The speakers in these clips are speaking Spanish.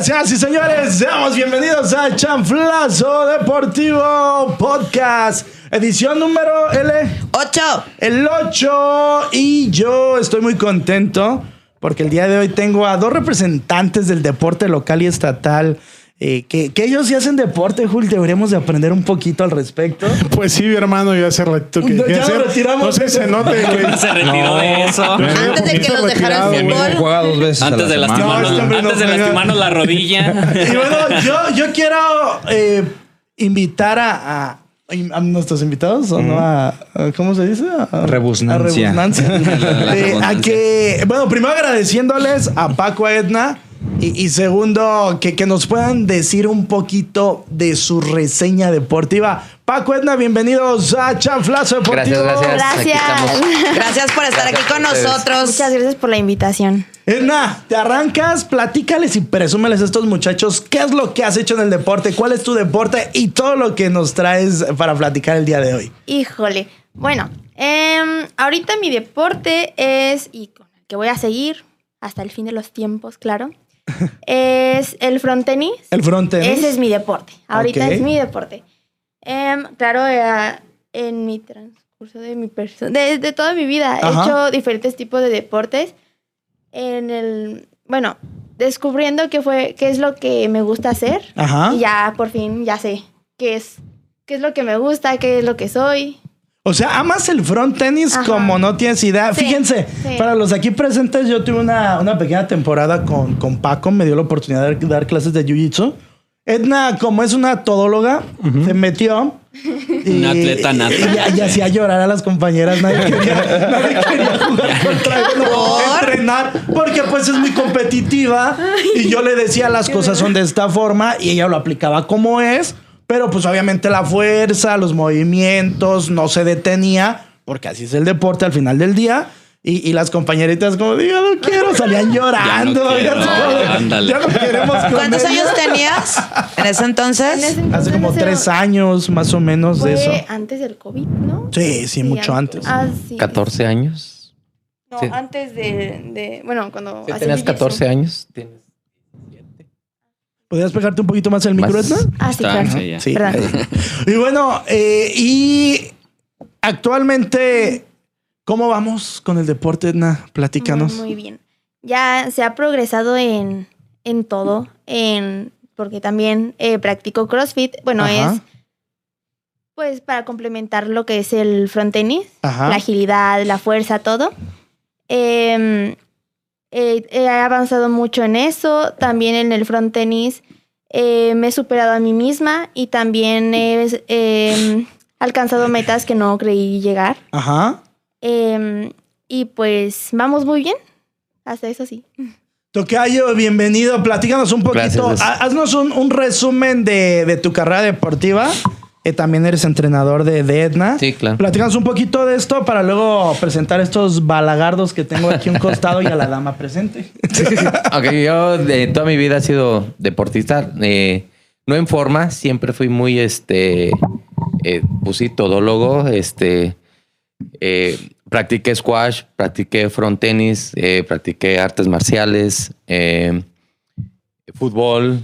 Señoras y señores, seamos bienvenidos a Chanflazo Deportivo Podcast, edición número L. 8. El 8 y yo estoy muy contento porque el día de hoy tengo a dos representantes del deporte local y estatal. Eh, que, que ellos sí hacen deporte, Jul, deberíamos de aprender un poquito al respecto. Pues sí, mi hermano, yo hace ratito que No, que ya hacer- lo retiramos. No sé, se note, güey. Se retiró de eso. Antes de que los dejara el fútbol. Juega dos veces. a Antes la de lastimarnos, No, este antes de lastimarnos la rodilla. Y bueno, yo, yo quiero eh, invitar a, a- a nuestros invitados, ¿o no? A, a- ¿Cómo se dice? A, Rebusnancia. a rebusnancia. La Eh, a que, bueno, primero agradeciéndoles a Paco Edna. Y, y segundo, que, que nos puedan decir un poquito de su reseña deportiva. Paco Edna, bienvenidos a Chanflazo Deportivo. Gracias, gracias. Gracias. por estar aquí con nosotros. Muchas gracias por la invitación. Edna, te arrancas, platícales y presúmeles a estos muchachos qué es lo que has hecho en el deporte, cuál es tu deporte y todo lo que nos traes para platicar el día de hoy. Híjole. Bueno, em, ahorita mi deporte es, y con el que voy a seguir hasta el fin de los tiempos, claro, es el frontenis. El frontenis. Ese es mi deporte. Ahorita es mi deporte. Em, claro, era en mi transcurso de mi persona, de, de toda mi vida, Ajá. he hecho diferentes tipos de deportes. En el, bueno, descubriendo qué fue, qué es lo que me gusta hacer. Ajá. Y ya por fin ya sé qué es, qué es lo que me gusta, qué es lo que soy. O sea, amas el front tenis Ajá. como no tienes idea. Sí, Fíjense, sí. para los aquí presentes, yo tuve una, una pequeña temporada con, con Paco, me dio la oportunidad de dar clases de Jiu-Jitsu. Edna, como es una todóloga, se metió. y- Una atleta nata. Y, y hacía llorar a las compañeras. Nadie quería, nadie quería jugar contra ella, no, entrenar, porque pues es muy competitiva. Y yo le decía las cosas son de esta forma y ella lo aplicaba como es. Pero pues obviamente la fuerza, los movimientos, no se detenía, porque así es el deporte al final del día. Y, y las compañeritas como, yo no quiero, salían llorando. quiero, ya, se- ándale. ya no queremos con ¿Cuántos ella. años tenías en ese En entonces? Hace como tres años más o menos de eso. antes del COVID, ¿no? Sí, sí, mucho antes. Ah, sí. 14 años. No, Sí. antes de, de- bueno, cuando... Tenías jiu-jitsu. 14 años. Tienes- ¿Podrías pegarte un poquito más el micro. Edna? Ah, sí, claro. sí, ya. Sí. Y bueno, eh, y actualmente, ¿cómo vamos con el deporte, Edna? Platícanos. Muy, muy bien. Ya se ha progresado en, en todo, en porque también eh, practico CrossFit. Bueno, Ajá. es pues para complementar lo que es el frontenis, Ajá. la agilidad, la fuerza, todo. Em, eh, he avanzado mucho en eso. También en el frontenis eh, me he superado a mí misma y también he em, alcanzado metas que no creí llegar. Ajá. Em, y pues vamos muy bien. Hasta eso sí. Tocayo, bienvenido. Platícanos un poquito. Gracias, Haznos un, un resumen de, de tu carrera deportiva. Eh, también eres entrenador de, de Edna. Sí, claro. Platícanos un poquito de esto para luego presentar estos balagardos que tengo aquí a un costado y a la dama presente. Ok, yo de toda mi vida he sido deportista. eh, no en forma, siempre fui muy, este, eh, pues sí, todólogo. Este, eh, practiqué squash, practiqué front tenis, eh, practiqué artes marciales, eh, fútbol,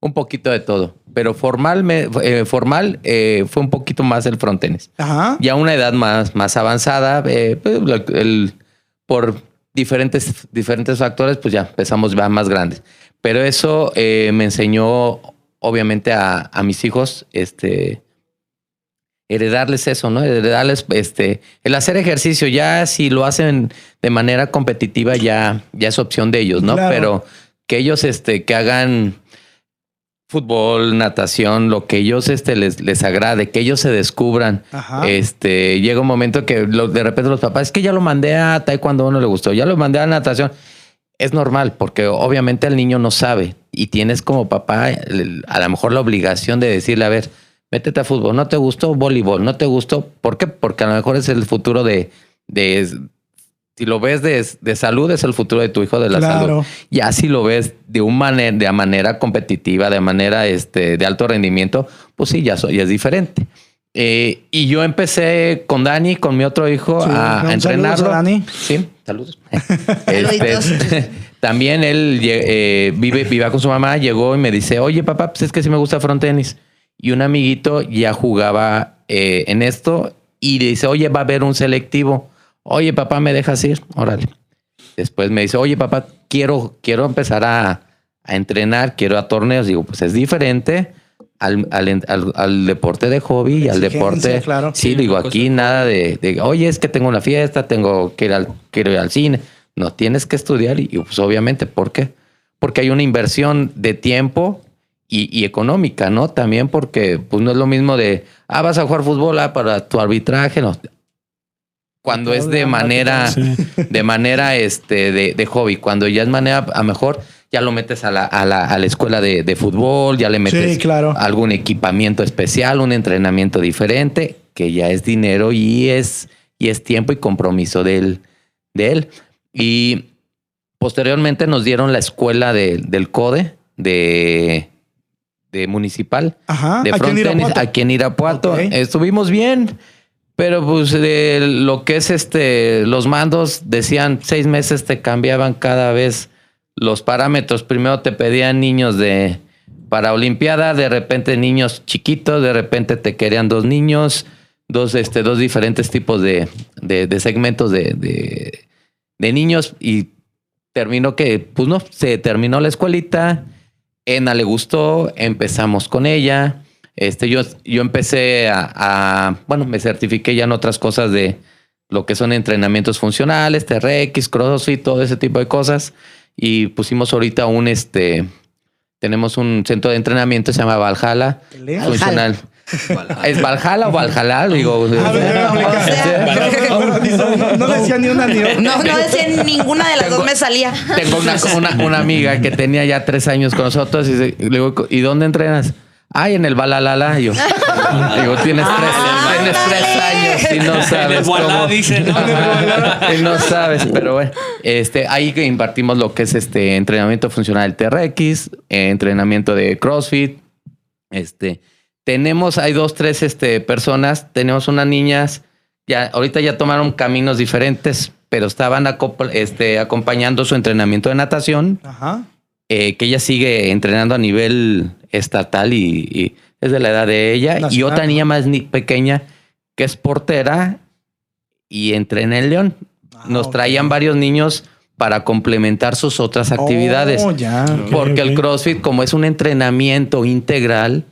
un poquito de todo. Pero formal, eh, formal eh, fue un poquito más el front tenis. Ajá. Ya a una edad más, más avanzada, eh, pues, el- por diferentes, diferentes factores, pues ya empezamos ya más grandes. Pero eso eh, me enseñó, obviamente, a, a mis hijos, este, heredarles eso, ¿no? Heredarles, este, el hacer ejercicio. Ya si lo hacen de manera competitiva, ya, ya es opción de ellos, ¿no? Claro. Pero que ellos, este, que hagan fútbol, natación, lo que ellos este, les, les agrade, que ellos se descubran. Ajá. Este, llega un momento que lo- de repente los papás, es que ya lo mandé a taekwondo, no le gustó, ya lo mandé a natación. Es normal, porque obviamente el niño no sabe y tienes como papá el- a lo mejor la obligación de decirle, a ver, métete a fútbol, no te gustó voleibol, no te gustó, ¿por qué? Porque a lo mejor es el futuro de, de si lo ves de, de salud, es el futuro de tu hijo de la Claro. salud. Ya si lo ves de un manera, de manera competitiva, de manera este, de alto rendimiento, pues sí, ya, so- ya es diferente. Eh, y yo empecé con Dani, con mi otro hijo, Sí, a, a entrenarlo. a Dani. Sí, saludos. Este, también él eh, vive, vive con su mamá, llegó y me dice, oye papá, pues es que sí me gusta front tenis. Y un amiguito ya jugaba eh, en esto y dice, oye, va a haber un selectivo. Oye, papá, ¿me dejas ir? Órale. Después me dice, oye, papá, quiero, quiero empezar a, a entrenar, quiero a torneos. Digo, pues es diferente al, al- al- al deporte de hobby y al deporte. claro. Sí, Sí, digo, cosa aquí nada de, de, oye, es que tengo una fiesta, tengo que ir al, quiero ir al cine. No, tienes que estudiar y, y, pues obviamente, ¿por qué? Porque hay una inversión de tiempo y, y económica, ¿no? También porque pues no es lo mismo de, ah, vas a jugar fútbol ah, para tu arbitraje, no. Cuando es de manera, de manera este, de, de hobby, cuando ya es manera, a mejor ya lo metes a la, a la, a la escuela de, de fútbol, ya le metes Sí, claro. algún equipamiento especial, un entrenamiento diferente, que ya es dinero y es, y es tiempo y compromiso de él. De él. Y posteriormente nos dieron la escuela de- del CODE de, de municipal Ajá. de aquí en front Irapuato. aquí en Irapuato. Estuvimos bien, pero pues de lo que es este, los mandos decían seis meses te cambiaban cada vez los parámetros. Primero te pedían niños de para Olimpiada, de repente niños chiquitos, de repente te querían dos niños, dos, este, dos diferentes tipos de, de- segmentos de, de- de niños y terminó que, pues no, se terminó la escuelita. Ena le gustó, empezamos con ella. Este, yo, yo empecé a, a- bueno, me certifiqué ya en otras cosas de lo que son entrenamientos funcionales, TRX, CrossFit, todo ese tipo de cosas. Y pusimos ahorita un, este, tenemos un centro de entrenamiento, se llama Valhalla. Valhalla. Funcional. ¿Es Valhalla o Valhalla? Digo, no, decía ni una ni otra. No, no decía ninguna de las dos me salía. Tengo una, una, una amiga que tenía ya tres años con nosotros y le digo, ¿y dónde entrenas? Ay, en el Balalala. Yo, digo, tienes tres, Ah, tienes tres años y no sabes cómo. dice, ¿no? y no sabes, pero bueno, este, ahí que impartimos lo que es este entrenamiento funcional TRX, eh, entrenamiento de CrossFit. Este, tenemos, hay dos, tres este, personas, tenemos unas niñas, ya, ahorita ya tomaron caminos diferentes, pero estaban este, acompañando su entrenamiento de natación, Ajá. eh, que ella sigue entrenando a nivel estatal y, y es de la edad de ella. y otra niña más ni- pequeña que es portera y entrena en León. Ah, Nos traían varios niños para complementar sus otras actividades. Oh, ya. porque el. CrossFit, como es un entrenamiento integral,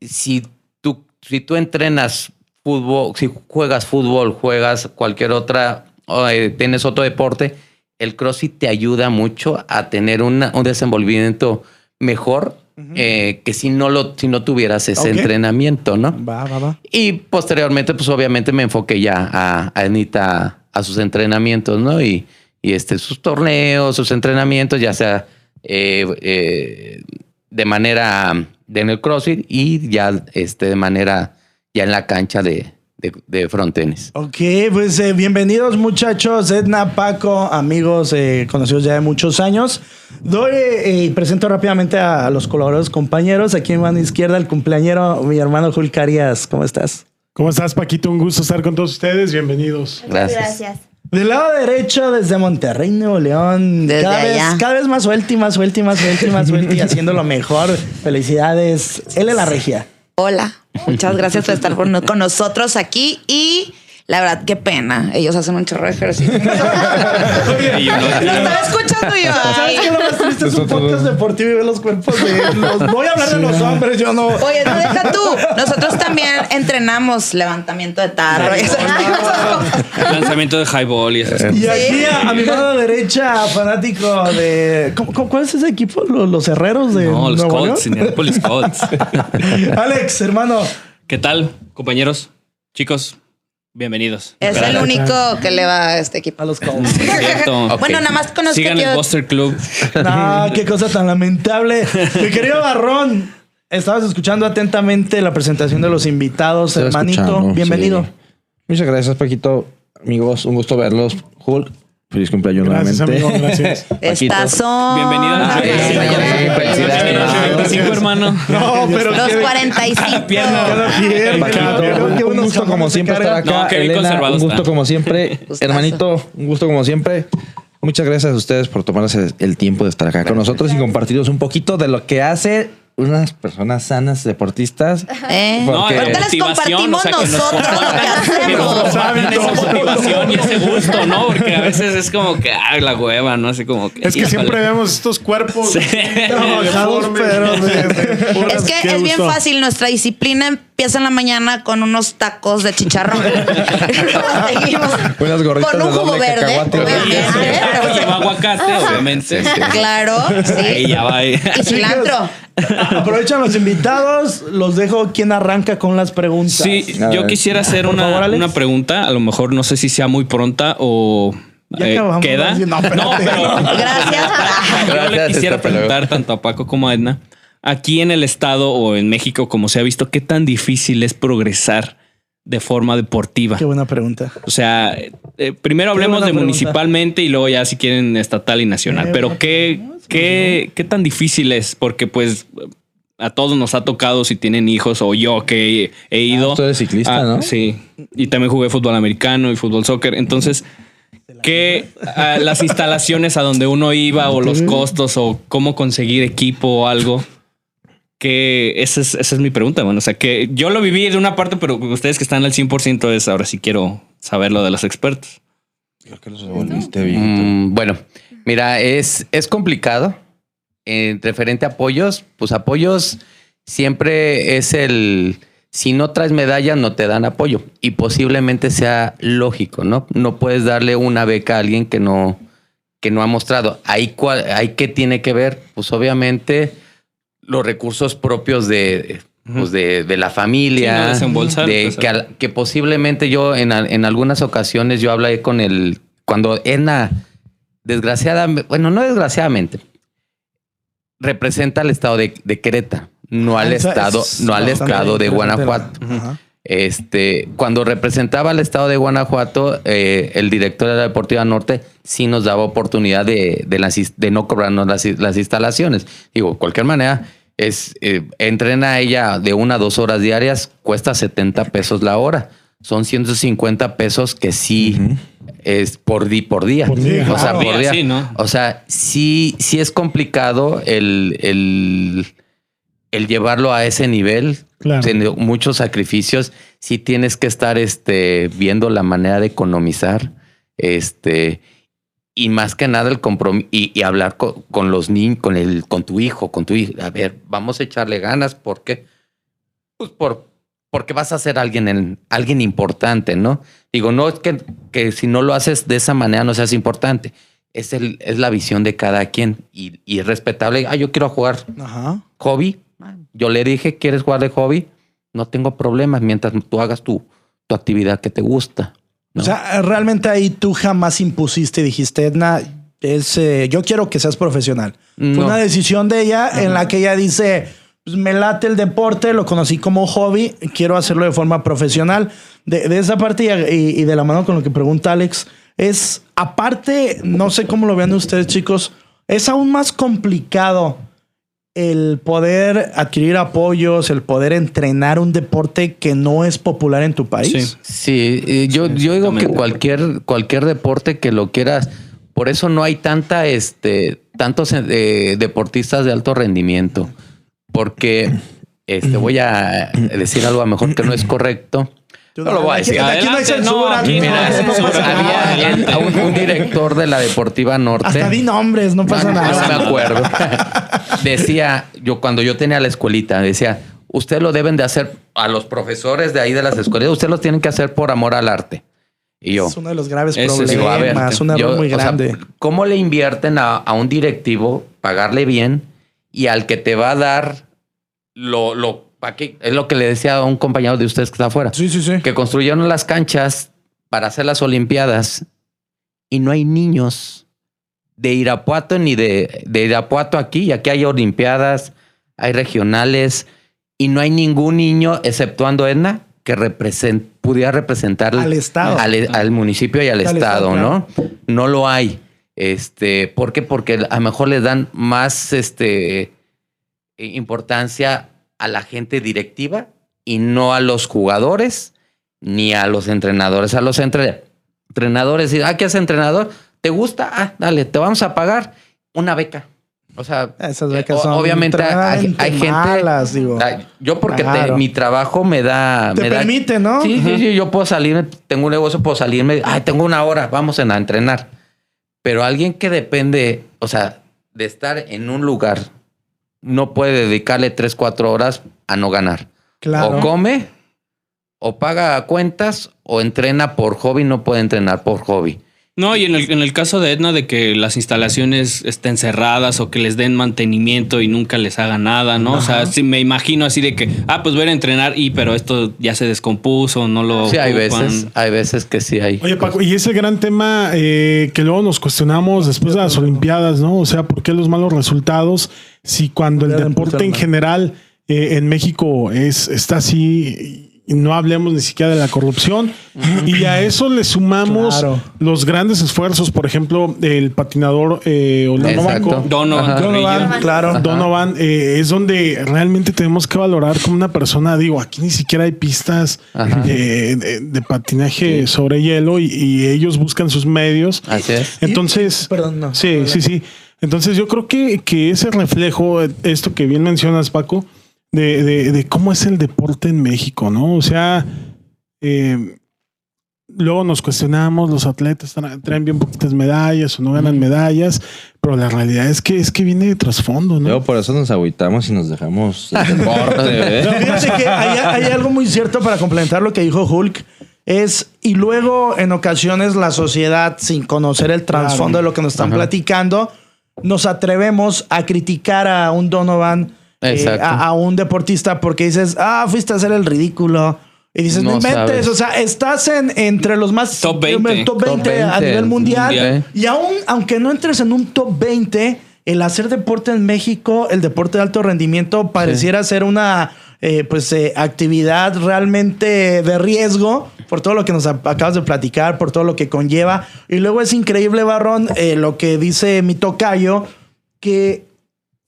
si tú, si tú entrenas fútbol, si juegas fútbol, juegas cualquier otra, o, eh, tienes otro deporte, el CrossFit te ayuda mucho a tener una- un desenvolvimiento mejor eh, que si no lo, si no tuvieras ese entrenamiento, ¿no? Va, va, va. Y posteriormente, pues obviamente me enfoqué ya a, a Anita a sus entrenamientos, ¿no? Y, y este, sus torneos, sus entrenamientos, ya sea eh, eh, de manera de en el CrossFit y ya este, de manera ya en la cancha de, de, de front tenis. Ok, pues eh, bienvenidos muchachos, Edna, Paco, amigos eh, conocidos ya de muchos años. Doy eh, y presento rápidamente a, los colaboradores compañeros. Aquí en mano izquierda el cumpleañero, mi hermano Jul Carías. ¿Cómo estás? ¿Cómo estás, Paquito? Un gusto estar con todos ustedes. Bienvenidos. Gracias. Gracias. Del lado derecho, desde Monterrey, Nuevo León. Desde cada, vez, cada vez más suelta y más suelta y más suelta y más suelta y haciendo lo mejor. Felicidades. Él es la regia. Hola, muchas gracias por estar con nosotros aquí y la verdad, qué pena. Ellos hacen un chorro de ejercicio. Y uno- Lo estaba escuchando yo. ¿Sabes qué es lo más triste? Es un podcast deportivo y ver los cuerpos de los... Voy a hablar de los hombres, yo no... Oye, no deja tú. Nosotros también entrenamos levantamiento de tarro. y esas cosas. Lanzamiento de highball y esas cosas. Y aquí a, a mi mano derecha, fanático de. ¿cómo- cómo- ¿Cuál es ese equipo? ¿Los, los herreros de No, los Nuevo Colts? Indianapolis Colts. Alex, hermano. ¿Qué tal, compañeros? Chicos, bienvenidos. Es el único que le va a este equipo. A los Colts. Bueno, nada más conozco Sigan que el Buster Club. No, qué cosa tan lamentable. Mi querido Barrón, estabas escuchando atentamente la presentación de los invitados, hermanito. Bienvenido. sí. Muchas gracias, Paquito. Amigos, un gusto verlos. Hulk, Feliz cumpleaños Gracias, nuevamente. amigo. Gracias. Estas son. Bienvenido a la sí, felicidades. 25, hermano. No, pero Los qué- 45. Pierna. cada pierna, Paquito, cada pierna, qué un gusto como siempre estar acá. Elena, un gusto como siempre. Hermanito, un gusto como siempre. Muchas gracias a ustedes por tomarse el tiempo de estar acá con nosotros y compartirnos un poquito de lo que hace unas personas sanas deportistas. ¿Eh? No, Ahorita les compartimos o sea, que nos nosotros lo que nos hacemos. compartan esa motivación y ese gusto, ¿no? Porque a veces es como que, ay, la hueva, ¿no? Así como que. Es que siempre vemos estos cuerpos Sí. Trabajados, pero de- Es que es bien fácil. Nuestra disciplina empieza en la mañana con unos tacos de chicharrón. Unas gorditas con un de jugo doble verde. cacahuate. obviamente, Lleva pero- aguacate, obviamente. Claro, Ahí sí. ya va. ahí. Y cilantro. Aprovechan los invitados, los dejo quien arranca con las preguntas. Sí, A yo ver. quisiera hacer una, favor, una pregunta. A lo mejor no sé si sea muy pronta o Ya eh, queda. No, espérate. pero Gracias. yo le quisiera preguntar tanto a Paco como a Edna. Aquí en el estado o en México, como se ha visto, ¿qué tan difícil es progresar de forma deportiva? Qué buena pregunta. O sea, eh, primero hablemos de pregunta. municipalmente y luego ya si quieren estatal y nacional. Eh, Pero ¿qué, qué, qué tan difícil es? Porque pues a todos nos ha tocado si tienen hijos o yo que he, he ido. tú eres ciclista, Ah, ¿no? Sí. Y también jugué fútbol americano y fútbol soccer. Entonces, ¿qué ah, las instalaciones a donde uno iba o los costos o cómo conseguir equipo o algo? Que esa es, esa es mi pregunta. Bueno, o sea, que yo lo viví de una parte, pero ustedes que están al 100% es ahora sí quiero saber lo de los expertos. Creo que los volviste, viejito. Mm, bueno, mira, es, es complicado. En referente a apoyos, pues apoyos siempre es el. Si no traes medalla, no te dan apoyo. Y posiblemente sea lógico, ¿no? No puedes darle una beca a alguien que no, que no ha mostrado. Ahí, cuál- ahí qué tiene que ver? Pues obviamente los recursos propios de, pues de, de la Sí, familia. no de pues, que, al- que posiblemente yo en, en algunas ocasiones yo hablé con el. Cuando Edna, desgraciadamente, bueno, no desgraciadamente, representa al estado de, de Querétaro, no al Esa estado, es no al estado de. Guanajuato. Ajá. Este, cuando representaba al estado de Guanajuato, eh, el director de la Deportiva Norte sí nos daba oportunidad de, de, las ins- de no cobrarnos las, las instalaciones. Digo, de cualquier manera, es, eh, entrena ella de una a dos horas diarias, cuesta 70 pesos la hora. Son 150 pesos que sí es por, di, por día. Por día, o sea, claro. por Día, día. sí, ¿no? O sea, sí, sí es complicado el, el, el llevarlo a ese nivel. Claro. Tiene muchos sacrificios. Sí tienes que estar este, viendo la manera de economizar. Este, y más que nada el compromiso y, y hablar con, con los niños, con el, con tu hijo, con tu hijo. A ver, vamos a echarle ganas. ¿Por qué? Pues por, porque vas a ser alguien, en, alguien importante, ¿no? Digo, no es que, que si no lo haces de esa manera no seas importante. Es, el, es la visión de cada quien y, y es respetable. Ah, yo quiero jugar Ajá. hobby. Yo le dije, ¿quieres jugar de hobby? No tengo problemas mientras tú hagas tu, tu actividad que te gusta. ¿no? O sea, realmente ahí tú jamás impusiste y dijiste, Edna, es, eh, yo quiero que seas profesional. Fue una decisión de ella en la que ella dice, pues me late el deporte, lo conocí como hobby, quiero hacerlo de forma profesional. De, de esa parte y de la mano con lo que pregunta Alex, es aparte, no sé cómo lo vean ustedes chicos, es aún más complicado el poder adquirir apoyos, el poder entrenar un deporte que no es popular en tu país. Sí. Sí, yo, yo digo que cualquier, cualquier deporte que lo quieras, por eso no hay tanta, este, tantos eh, deportistas de alto rendimiento, porque este, voy a decir algo a lo mejor que no es correcto. No lo voy a Aquí- decir. Aquí, no hay censura. Había- un, un director de la Deportiva Norte. Hasta di nombres, no pasa No, no nada. me acuerdo. decía, yo cuando yo tenía la escuelita, decía, usted lo deben de hacer a los profesores de ahí de las escuelas, usted los tienen que hacer por amor al arte. Y yo, Es uno de los graves problemas, digo, a ver, un error yo, muy sea, grande. ¿cómo le invierten a, a un directivo pagarle bien y al que te va a dar lo, lo, pa' qué? es lo que le decía a un compañero de ustedes que está afuera, sí, sí, sí. que construyeron las canchas para hacer las Olimpiadas y no hay niños de Irapuato ni de, de Irapuato aquí, y aquí hay Olimpiadas, hay regionales y no hay ningún niño, exceptuando Edna, que represent, pudiera representar Al estado. al, al municipio y al, Al estado, estado, ¿no? No lo hay. Este, ¿por qué? Porque a lo mejor le dan más este, importancia a la gente directiva y no a los jugadores ni a los entrenadores. A los entre- entrenadores, y, ah, ¿qué hace entrenador? ¿Te gusta? Ah, dale, te vamos a pagar una beca. O sea, Esas eh, becas son obviamente hay, gente. malas, digo. Ay, Yo porque te- mi trabajo me da... Te me da- permite, ¿no? Sí, sí, sí, yo puedo salir, tengo un negocio, puedo salirme, ay, tengo una hora, vamos a entrenar. Pero alguien que depende, o sea, de estar en un lugar, no puede dedicarle tres, cuatro horas a no ganar. Claro. O come, o paga cuentas, o entrena por hobby, no puede entrenar por hobby. No, y en el, en el caso de Edna, de que las instalaciones estén cerradas o que les den mantenimiento y nunca les hagan nada, ¿no? O sea, sí me imagino así de que, ah, pues voy a entrenar y, pero esto ya se descompuso, no lo. Sí, hay veces, hay veces que sí hay. Oye, Paco, y ese gran tema eh, que luego nos cuestionamos después de las Olimpiadas, ¿no? O sea, ¿por qué los malos resultados? Si cuando el deporte en general eh, en México es, está así, y no hablemos ni siquiera de la corrupción, y a eso le sumamos Claro. los grandes esfuerzos, por ejemplo, del patinador eh. Donovan. Donovan, claro. Donovan eh, es donde realmente tenemos que valorar como una persona, digo, aquí ni siquiera hay pistas eh, de, de patinaje sobre hielo y, y ellos buscan sus medios. Así es. Entonces, Perdón, no. sí, sí, sí. Entonces yo creo que, que ese reflejo, eh, esto que bien mencionas, Paco, de, de- de cómo es el deporte en México, ¿no? O sea, eh, luego nos cuestionamos, los atletas tra- traen bien poquitas medallas o no ganan medallas, pero la realidad es que es que viene de trasfondo, ¿no? Luego por eso nos agüitamos y nos dejamos deporte. ¿eh? No, fíjate que hay, hay algo muy cierto para complementar lo que dijo Hulk. Es, y luego en ocasiones la sociedad, sin conocer el trasfondo de lo que nos están platicando, nos atrevemos a criticar a un Donovan, eh, Exacto. a, a un deportista, porque dices, ah, fuiste a hacer el ridículo. Y dices, no, No inventes, sabes. o sea, estás en, entre los más Top 20. top 20 Top a 20 nivel mundial. mundial. Y aún, aunque no entres en un top 20, el hacer deporte en México, el deporte de alto rendimiento, pareciera ser una eh, pues, eh, actividad realmente de riesgo por todo lo que nos acabas de platicar, por todo lo que conlleva. Y luego es increíble, Barrón, eh, lo que dice mi tocayo, que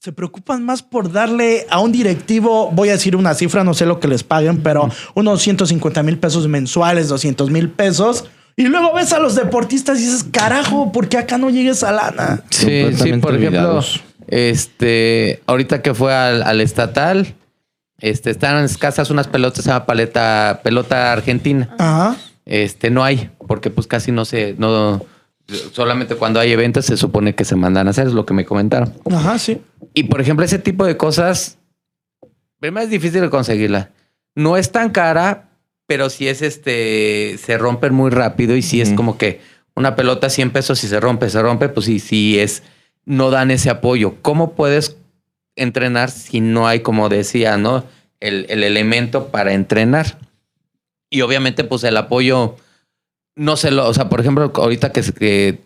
se preocupan más por darle a un directivo, voy a decir una cifra, no sé lo que les paguen, pero unos 150 mil pesos mensuales, 200 mil pesos. Y luego ves a los deportistas y dices, carajo, ¿por qué acá no llega esa lana? Sí, sí, por ejemplo, olvidados. este, ahorita que fue al, al estatal, este, están escasas unas pelotas, se llama paleta, pelota argentina. Ajá. Este, no hay, porque pues casi no se, no, solamente cuando hay eventos se supone que se mandan a hacer, es lo que me comentaron. Ajá, sí. Y por ejemplo, ese tipo de cosas, primero es difícil de conseguirla. No es tan cara, pero sí es este, se rompen muy rápido y sí es como que una pelota 100 pesos, si se rompe, se rompe, pues sí, sí es, no dan ese apoyo. ¿Cómo puedes entrenar si no hay, como decía, ¿no? El, el elemento para entrenar. Y obviamente, pues el apoyo, no se lo, o sea, por ejemplo, ahorita que, que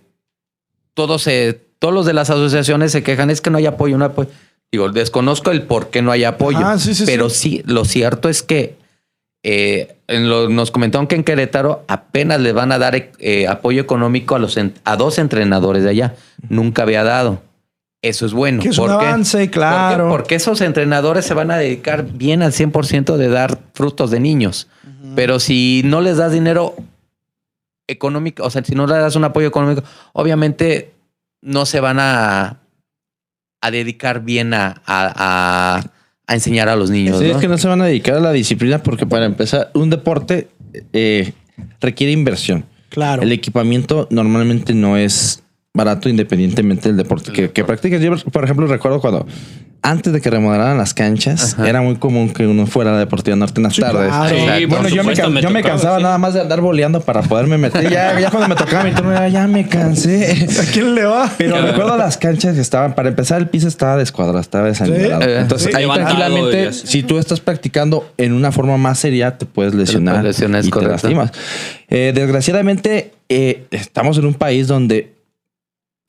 todos se, todos los de las asociaciones se quejan, es que no hay apoyo, no hay apoyo. Digo, desconozco el por qué no hay apoyo. Ah, sí, sí, pero sí. sí. lo cierto es que eh, en lo- nos comentaron que en Querétaro apenas le van a dar eh, apoyo económico a, los, en- a dos entrenadores de allá. Nunca había dado. Eso es bueno. Que es un ¿Por qué? avance, claro. Porque esos entrenadores se van a dedicar bien al 100% de dar frutos de niños. Pero si no les das dinero económico, o sea, si no le das un apoyo económico, obviamente no se van a, a dedicar bien a, a- a- a enseñar a los niños. Sí, ¿no? es que no se van a dedicar a la disciplina porque para empezar, un deporte eh, requiere inversión. Claro. El equipamiento normalmente no es barato independientemente del deporte que, que practiques. Yo, por ejemplo, recuerdo cuando antes de que remodelaran las canchas, Ajá. era muy común que uno fuera a la Deportiva Norte en las Sí, tardes. claro. Sí, Bueno, yo me, supuesto, can- yo me tocaba, cansaba sí. nada más de andar boleando para poderme meter. Ya, ya cuando me tocaba mi turno, ya, ya me cansé. ¿A quién le va? Pero recuerdo las canchas que estaban, para empezar, el piso estaba descuadrado, estaba. Eh, Entonces, sí. ahí tranquilamente, si tú estás practicando en una forma más seria, te puedes lesionar. puedes lesionar, es y te lastimas. Eh, desgraciadamente, eh, estamos en un país donde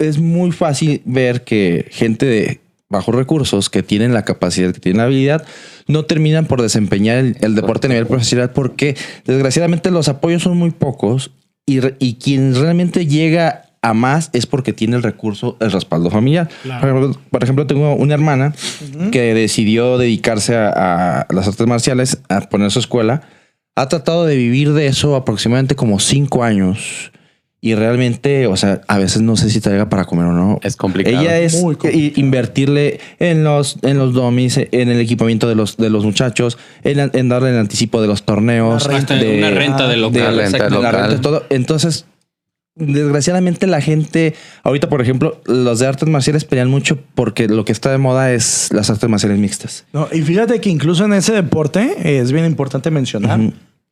es muy fácil ver que gente de bajos recursos, que tienen la capacidad, que tienen la habilidad, no terminan por desempeñar el, el deporte a nivel profesional porque desgraciadamente los apoyos son muy pocos y, y quien realmente llega a más es porque tiene el recurso, el respaldo familiar. Claro. Por, ejemplo, tengo una hermana que decidió dedicarse a, a las artes marciales, a poner su escuela. Ha tratado de vivir de eso aproximadamente como cinco años. Y realmente, o sea, a veces no sé si traiga para comer o no. Es complicado. Ella es Muy complicado. invertirle en los, en los domis, en el equipamiento de los, de los muchachos, en, en darle el anticipo de los torneos. La Hasta de- una renta de local. de Una renta exacto. la local. renta, todo. Entonces, desgraciadamente la gente, ahorita por ejemplo, los de artes marciales pelean mucho porque lo que está de moda es las artes marciales mixtas. No, y fíjate que incluso en ese deporte eh, es bien importante mencionar.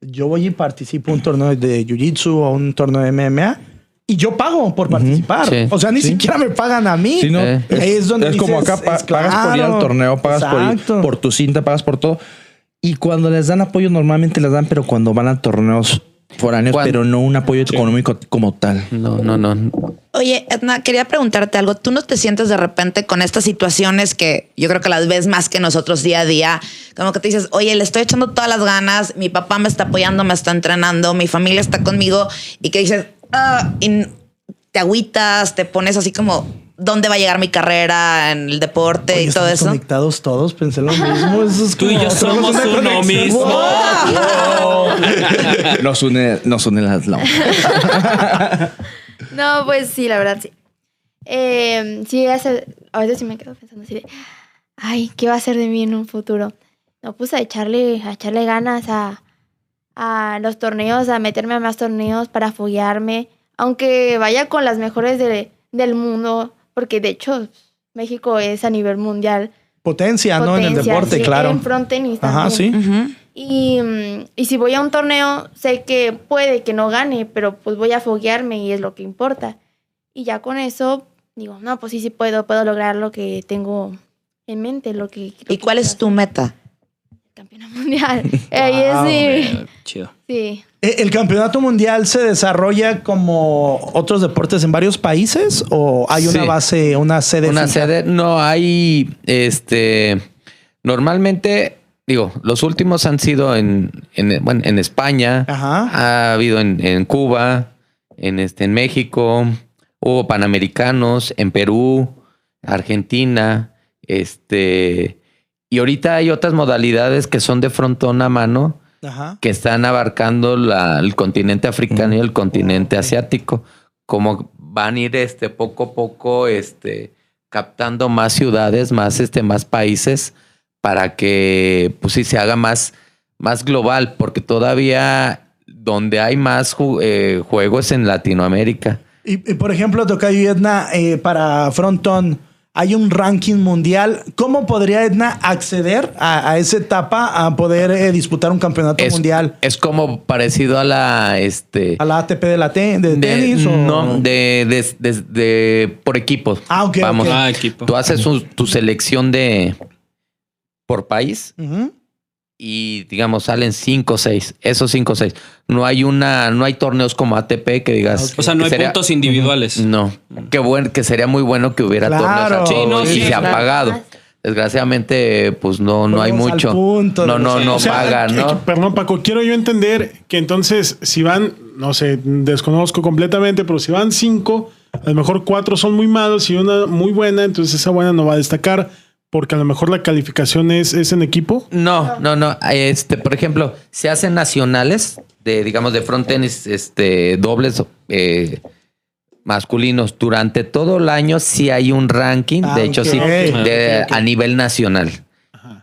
Yo voy y participo en un torneo de Jiu-Jitsu o un torneo de MMA y yo pago por participar. Sí. O sea, ni Sí. siquiera me pagan a mí. Sí, ¿no? Eh. Es, es donde es como dices, acá pa- es pagas por ir al claro. torneo, pagas por, ir- por tu cinta, pagas por todo. Y cuando les dan apoyo, normalmente les dan, pero cuando van a torneos foráneos, Cuando- pero no un apoyo económico como tal. No, no, no. Oye, Edna, quería preguntarte algo. ¿Tú no te sientes de repente con estas situaciones que yo creo que las ves más que nosotros día a día? Como que te dices, oye, le estoy echando todas las ganas, mi papá me está apoyando, me está entrenando, mi familia está conmigo y que dices, ah, y te agüitas, te pones así como, ¿dónde va a llegar mi carrera en el deporte Oye, y todo estamos eso? conectados todos, pensé lo mismo. Eso es Tú y yo somos una uno mismo. Nos une, nos une las la- No, pues sí, la verdad sí. Eh, sí, hace- a veces sí me quedo pensando así de, ay, ¿qué va a ser de mí en un futuro? No, pues a echarle, a echarle ganas a, a los torneos, a meterme a más torneos para foguearme, aunque vaya con las mejores de- del mundo, porque de hecho México es a nivel mundial. Potencia, ¿no? En el deporte, sí, claro. En frontenis Ajá, sí. Y, mm, y si voy a un torneo, sé que puede que no gane, pero pues voy a foguearme y es lo que importa. Y ya con eso, digo, no, pues sí, sí puedo, puedo lograr lo que tengo en mente, lo que... lo ¿Y que cuál es tu hacer. meta? Campeona mundial. Ahí es sí. Chido. Sí. Eh, ¿El campeonato mundial se desarrolla como otros deportes en varios países o hay una Sí. base, una sede? Una fija? sede, no hay, este, normalmente, digo, los últimos han sido en, en, bueno, en España, Ajá. ha habido en, en Cuba, en, este, en México, hubo Panamericanos, en Perú, Argentina, este, y ahorita hay otras modalidades que son de frontón a mano, Ajá. que están abarcando la- el continente africano y el continente asiático. Como van a ir este, poco a poco este, captando más ciudades, más, este, más países, para que pues, sí, se haga más, más global, porque todavía donde hay más ju- eh, juegos en Latinoamérica. Y, y, por ejemplo, Tocayo y Edna, eh, para Fronton, hay un ranking mundial. ¿Cómo podría Edna acceder a, a esa etapa a poder eh, disputar un campeonato Es, mundial? es como parecido a la este ¿A la ATP de la te- de, de- tenis? o... no, de, de- de- de- por equipos. Ah, ok, Vamos, ok. Ah, equipo. Tú haces un- tu selección de por país y digamos salen cinco o seis. Esos cinco o seis. No hay una, no hay torneos como ATP que digas. O sea, no que hay sería- puntos individuales. No. Qué bueno, que sería muy bueno que hubiera Claro. torneos Sí, no, y sí, se han claro. pagado. Desgraciadamente, pues no, no hay Volvemos al mucho. punto no, no, no O sea, pagan, que- ¿no? que- perdón, Paco, quiero yo entender que entonces, si van, no sé, desconozco completamente, pero si van cinco, a lo mejor cuatro son muy malos y una muy buena, entonces esa buena no va a destacar porque a lo mejor la calificación es, es en equipo. No, no, no. Este, por ejemplo, se hacen nacionales de, digamos, de front tenis, este, dobles eh, masculinos. Durante todo el año sí hay un ranking, Ah, de hecho, ok. sí, de- a nivel nacional.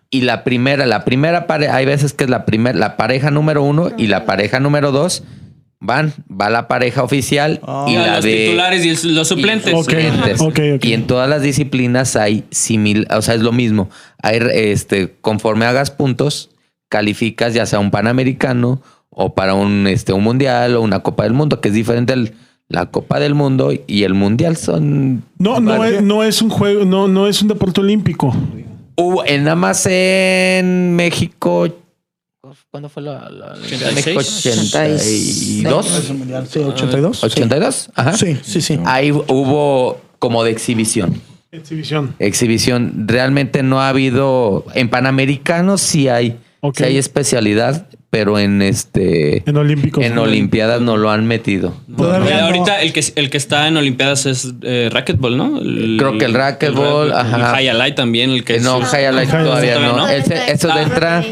Y la primera, la primera pareja, hay veces que es la primera, la pareja número uno y la pareja número dos van, va la pareja oficial Ah. y la los de titulares y los suplentes. Ok. suplentes. Ok, ok. Y en todas las disciplinas hay simil, o sea, es lo mismo. Hay, este, conforme hagas puntos, calificas ya sea un panamericano o para un, este, un mundial o una Copa del Mundo, que es diferente el- la Copa del Mundo y el mundial son. No, no es, no es un juego, no, no es un deporte olímpico. Hubo en nada más en México. ¿Cuándo fue la, la, la- 86? México 82? ¿Es el mundial? Sí, 82. 82, ajá. Sí, sí, sí. Ahí hubo como de exhibición. Exhibición. exhibición. Realmente no ha habido. En Panamericanos sí hay, Ok. sí hay especialidad, pero en este. En Olímpicos. En ¿no? Olimpiadas no lo han metido. Todavía no. ahorita el que, el que está en Olimpiadas es eh, racquetball, ¿no? Creo que el racquetball, el, ajá. El highlight también, el que no, es- highlight Highlight todavía todavía no. no. Ese- eso Ah. entra.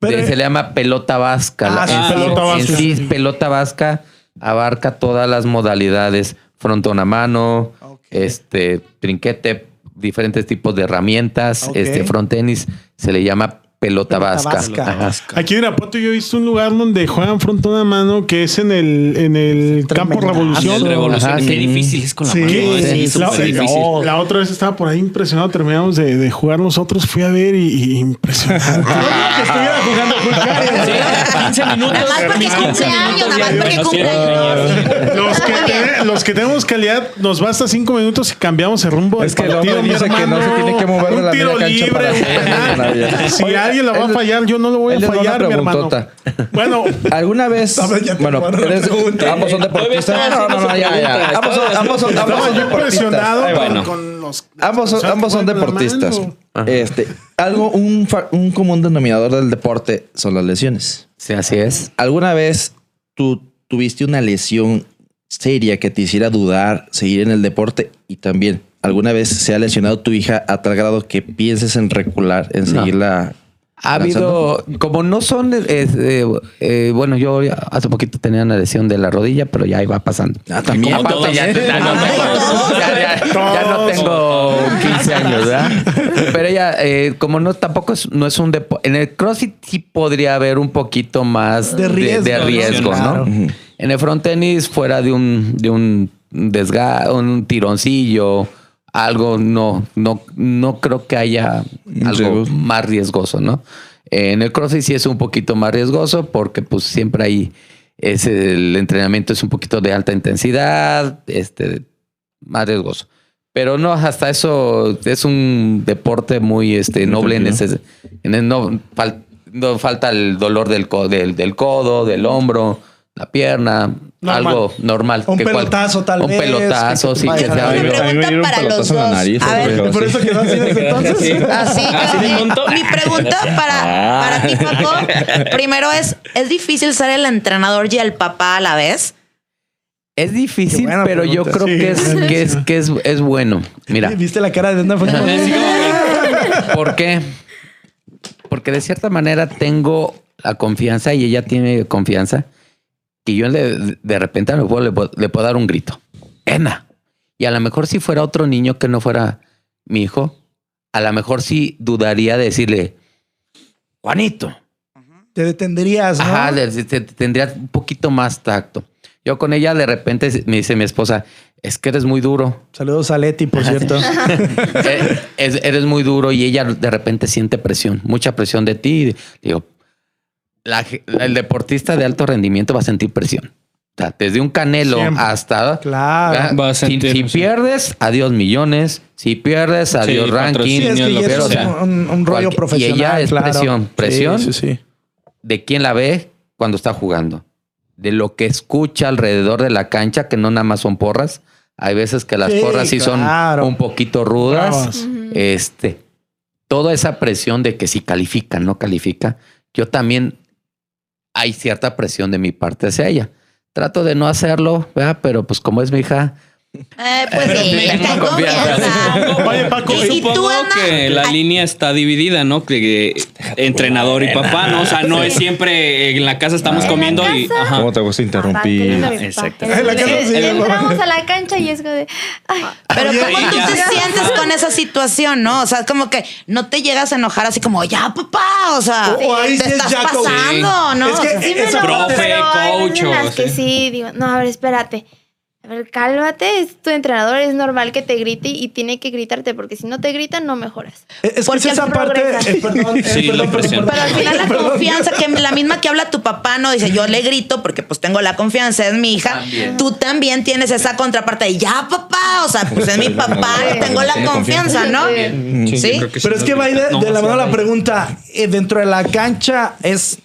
Pero- se le llama pelota vasca. Ah, La- sí, en sí- pelota en vasca. sí, pelota vasca abarca todas las modalidades. Frontón a mano, este, trinquete, diferentes tipos de herramientas. Este, frontenis se le llama pelota, Pelota vasca. vasca. Aquí en Irapuato yo he visto un lugar donde juegan frontón a mano que es en el, en el campo. Revolución. el revolución. Ajá, Qué sí. difícil es con la Sí, mano. sí, Es La, difícil. no. la otra vez estaba por ahí impresionado. Terminamos de, de jugar nosotros. Fui a ver y, y impresionante. que estuviera jugando. Sí, 15 minutos. Nada más porque 15 cumpleaños, minutos nada más porque cumpleaños. los, que te- los que tenemos calidad, nos basta cinco minutos y cambiamos el rumbo Es del que el hombre dice que no se tiene que mover de Un la tiro media cancha libre, para hacer penal. Nadie. La va a fallar, yo no lo voy a fallar, mi hermano. Bueno, ¿Alguna vez? Bueno, la eres- pregunta. ambos son deportistas. No, no, no, ya, ya. Ambos son, ambos son, ambos son yo deportistas. Bueno. con los. Ambos son, ambos la deportistas. Este, algo, un, un común denominador del deporte son las lesiones. Sí, así es. ¿Alguna vez tú tuviste una lesión seria que te hiciera dudar seguir en el deporte? Y también, ¿alguna vez se ha lesionado tu hija a tal grado que pienses en recular, en No. seguirla? Ha habido, como no son, eh, eh, eh, bueno, yo hace poquito tenía una lesión de la rodilla, pero ya iba pasando. Ah, también. Aparte, ya, ya no ya, ya- no tengo 15 años, ¿verdad? Pero ella, eh, como no tampoco es, no es un deporte, en el CrossFit sí podría haber un poquito más De riesgo, de, riesgo, Claro. ¿no? En el frontenis, fuera de un, de un desgaste, un tironcillo, algo, no, no, no creo que haya algo más riesgoso, ¿no? Eh, En el CrossFit sí es un poquito más riesgoso porque pues siempre hay es el entrenamiento es un poquito de alta intensidad, este más riesgoso. Pero no, hasta eso es un deporte muy este noble en ese en el no, fal- no falta el dolor del, co- del, del codo, del hombro, la pierna, Normal. algo normal. Un que cual- pelotazo, tal un vez, pelotazo, que te sí, que sea a dar. A mí me- Una a mí me pregunta dieron un para los pelotazo en la dos. nariz, A ver, Y por eso quedó así desde entonces. Así, Así de. Mi pregunta para, para ti, Paco, primero es, ¿es difícil ser el entrenador y el papá a la vez? Es difícil, pero yo creo Sí, que es, que es, que es, es bueno. Mira, ¿Viste la cara de ¿por qué? Porque de cierta manera tengo la confianza y ella tiene confianza que yo le- de repente le puedo, le puedo- le puedo dar un grito. Ena. Y a lo mejor si fuera otro niño que no fuera mi hijo, a lo mejor sí dudaría de decirle, Juanito. Te detendrías, ¿no? Ajá, te- tendría un poquito más tacto. Yo con ella de repente me dice mi esposa, es que eres muy duro. Saludos a Leti, por cierto. Eh, es- eres muy duro y ella de repente siente presión, mucha presión de ti. Digo, la el deportista de alto rendimiento va a sentir presión. O sea, desde un canelo Siempre. hasta... Claro. ¿verdad? Va a si, sentir, si pierdes, adiós millones. Si pierdes, adiós Sí, ranking. Sí, es que sea. un, un rollo Cualquier- profesional. y ella es claro. presión, presión. Sí, sí, sí. de quién la ve cuando está jugando, de lo que escucha alrededor de la cancha, que no nada más son porras. Hay veces que las Sí, porras sí claro. son un poquito rudas. Este, toda esa presión de que si califica, no califica, yo también hay cierta presión de mi parte hacia ella. Trato de no hacerlo, ¿verdad? pero pues como es mi hija, Eh, pues Pero sí, confianza. Oye, Paco, ¿Y Supongo que la línea está dividida, ¿no? Que, que entrenador y papá, ¿no? O sea, no es siempre en la casa estamos comiendo y. casa? Ajá. ¿Cómo te gusta interrumpir? Exacto. En la casa sí, Entramos a la cancha y es como de, ay, Pero ¿cómo y tú te sientes con esa situación, no? O sea, como que no te llegas a enojar así como, ya, papá, o sea, O- ahí te sí es estás ya como- pasando, ¿no? Es que- O sea, sí me Esa enojo, profe, coach, o que sí. sí, digo, no, a ver, espérate. Ver, cálmate, es tu entrenador, es normal que te grite y tiene que gritarte, porque si no te gritan, no mejoras. Es que Porque esa parte. eh, perdón, eh, Sí, perdón. Pero al final la Perdón. confianza, que la misma que habla tu papá, no dice yo le grito porque pues tengo la confianza, es mi hija. Tú también tienes esa contraparte de ya, papá, o sea, pues es mi papá, tengo la confianza, ¿no? Sí, Sí. Pero es que va ahí de, No, de la mano la pregunta. eh, ¿Dentro de la cancha es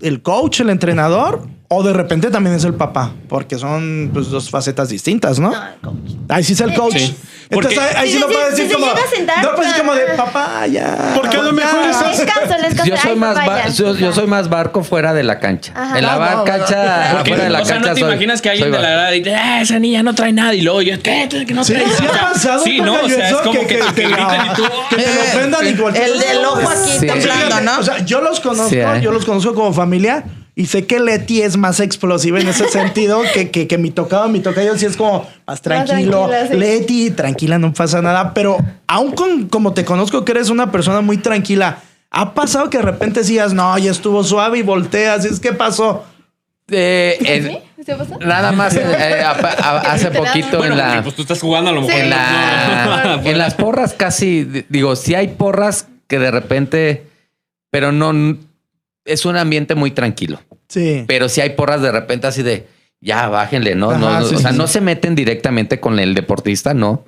el coach, el entrenador? O de repente también es el papá, porque son pues, dos facetas distintas, ¿no? No, coach. Ahí sí es el coach. Sí. Entonces ahí, ahí sí, Sí, no sí, puedes decir sí, como. sentar, no puedes decir como de ah. papá, ya. Porque a lo ya". mejor estás- Les canso, les canso. Yo soy Ay, más papá, bar- ya. yo, yo soy más barco fuera de la cancha. Ajá. en la No, no, cancha, Porque, fuera de la o sea, cancha no te soy- imaginas que alguien de la grada dice, "Ah, esa niña no trae nada. Y luego yo, ¿qué? Que no Sí, trae sí ha nada. pasado. Sí, no, o sea, es como que, te gritan y tú. que te lo ofendan y cualquier El del ojo aquí temblando, ¿no? O sea, yo los conozco, ¿eh? yo los conozco como familia y sé que Leti es más explosiva en ese sentido que, que, que mi tocado, mi tocayo sí es como más tranquilo. tranquila, sí. Leti, tranquila, no pasa nada. Pero aún con, como te conozco que eres una persona muy tranquila, ¿ha pasado que de repente decías, no, ya estuvo suave y volteas? ¿Es que pasó? Eh, en- ¿Sí? ¿Se pasa? nada más eh, a- a- hace poquito Bueno, en la pues tú estás jugando a lo mejor. Sí. en, no- la, en las porras casi di- digo sí hay porras que de repente pero no es un ambiente muy tranquilo. Sí. pero sí hay porras de repente así de ya bájenle no no Ajá, no, sí, o sea sí. no se meten directamente con el deportista no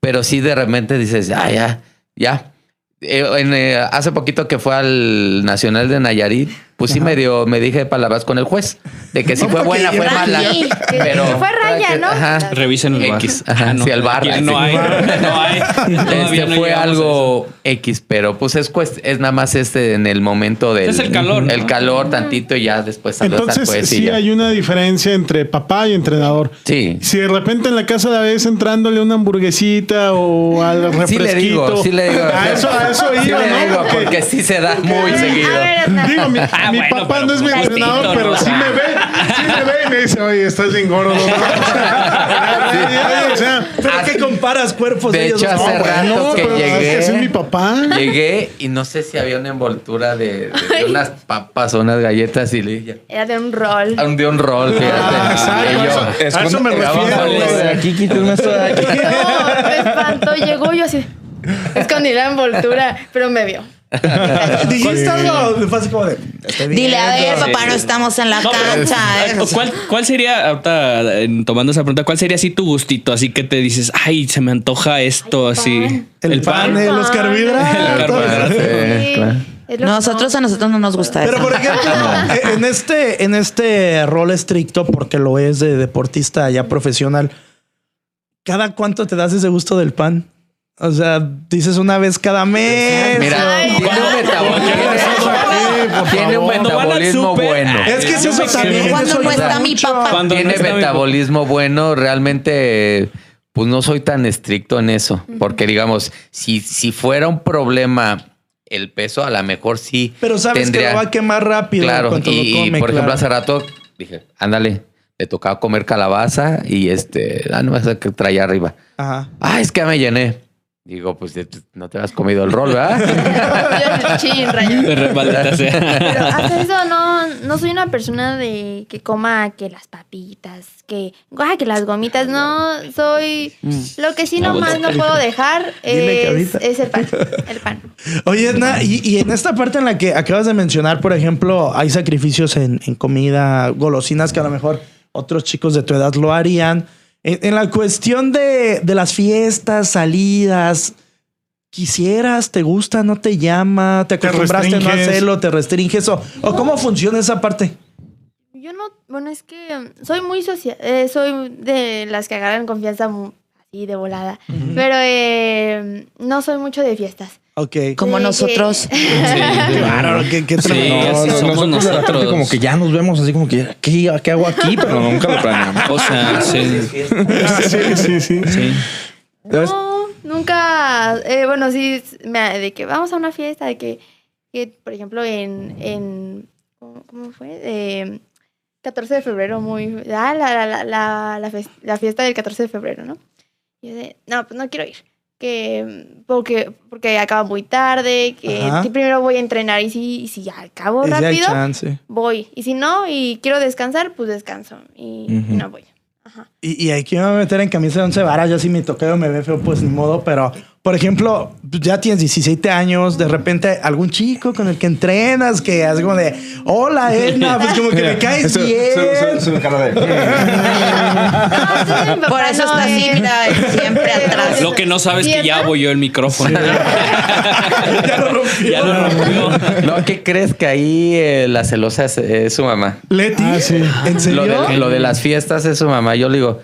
pero sí de repente dices ya ya ya Eh, en, eh, hace poquito que fue al Nacional de Nayarit, pues sí me dio, me dije palabras con el juez de que si fue buena, fue mala. que- Pero fue raya, ¿no? Ajá. Revisen el bar. X, ajá, sí, al bar, Aquí sí. No hay. No hay. Este no fue algo X, pero pues es, cuest- es nada más este en el momento del Es el calor, ¿no? el calor tantito y ya después Entonces, juez y sí ya. hay una diferencia entre papá y entrenador. Sí. Si de repente en la casa la ves entrándole una hamburguesita o al refresquito. Sí le digo, sí le digo. A eso, a eso Sí iba, le ¿no? digo, Porque- porque sí se da muy seguido. Digo, mi, Ah, mi bueno, papá no es mi entrenador, pero ¿no? sí me ve, sí me ve y me dice, oye, estás bien gordo. ¿no? O sea, ¿Pero qué comparas cuerpos De ellos hecho, dos? hace No, rato no, que llegué. es mi papá. Llegué y no sé si había una envoltura de, de- de unas papas o unas galletas y le dije, Era de un rol. "Ah, de un rol, fíjate. Ah, exacto, Y yo, eso- a eso me refiero, de aquí, quítame esto de aquí. No, me espantó. Llegó yo así. Escondí la envoltura, pero me vio. Dijiste algo, fue así como de. "Estoy bien, Dile, a ver, yo". papá, no estamos en la No, cancha. ¿cuál, ¿Cuál sería, ahorita en- tomando esa pregunta, cuál sería así tu gustito? Así que te dices, ay, se me antoja esto, Ay, así. pan. El, pan, el Oscar El carbohidratos. Sí, claro. Nosotros a nosotros no nos gusta Pero eso. por ejemplo, eh, en este, en este rol estricto, porque lo es de deportista ya profesional, ¿cada cuánto te das ese gusto del pan? O sea, dices una vez cada mes. Mira, Ay, tiene un metabolismo, tiene un metabolismo bueno. Es que es Yo eso también. Cuando no está mi papá. Tiene mi- metabolismo bueno, realmente pues no soy tan estricto en eso, porque digamos, si, si fuera un problema el peso, a lo mejor sí Pero sabes tendría, que lo va a quemar rápido. Claro, y, lo y, come, por ejemplo hace rato dije, ándale, le tocaba comer calabaza y este, ah, no vas a que traía arriba. Ajá. Ah, es que ya me llené. Digo, pues no te has comido el rol, ¿verdad? Chin. Pero hasta eso no, no soy una persona de que coma que las papitas, que, ah, que las gomitas. No, soy. Lo que sí No, nomás no puedo dejar es, ahorita. es el pan. El pan. Oye, Edna, y, y en esta parte en la que acabas de mencionar, por ejemplo, hay sacrificios en, en comida, golosinas que a lo mejor otros chicos de tu edad lo harían. En, en la cuestión de, de las fiestas, salidas, ¿quisieras, te gusta, no te llama, te Te acostumbraste a no hacerlo, te restringes o, o cómo funciona esa parte? Yo no, bueno, es que um, soy muy social, eh, soy de las que agarran confianza así de volada, pero eh, no soy mucho de fiestas. Ok. Como nosotros. Claro, que, que Sí, así somos de repente nosotros. como que ya nos vemos así como que, ¿qué, qué hago aquí? Pero nunca lo planeamos. O sea, sí. Sí, sí, sí. sí. ¿Sabes? No, nunca, eh, bueno, sí, me- de que vamos a una fiesta, de que, que, por ejemplo, en, en ¿cómo, cómo fue? De 14 de febrero, muy, ah, la, la, la, la, la fes- la fiesta del 14 de febrero, ¿no? Y yo de, no, pues no quiero ir, que, porque, porque acaba muy tarde, que Ajá. primero voy a entrenar y si, y si acabo rápido, voy, y si no, y quiero descansar, pues descanso, y, y Ujú. no voy. Ajá. Y, y aquí me voy a meter en camisa de once varas. Ya si mi toqueo me ve feo, pues ni modo, pero por ejemplo, ya tienes 17 años, de repente algún chico con el que entrenas que hace como de, hola Edna, pues como que me caes Su- su- bien. su- su cara de- Por eso está así, mira, siempre atrás. Lo que no sabes que ya voy yo el micrófono. Ya lo rompió. ya lo rompió. No, ¿qué crees que ahí eh, la celosa es, es su mamá? Leti, Ah, sí. ¿en serio? Lo de, lo de las fiestas es su mamá. Yo le digo,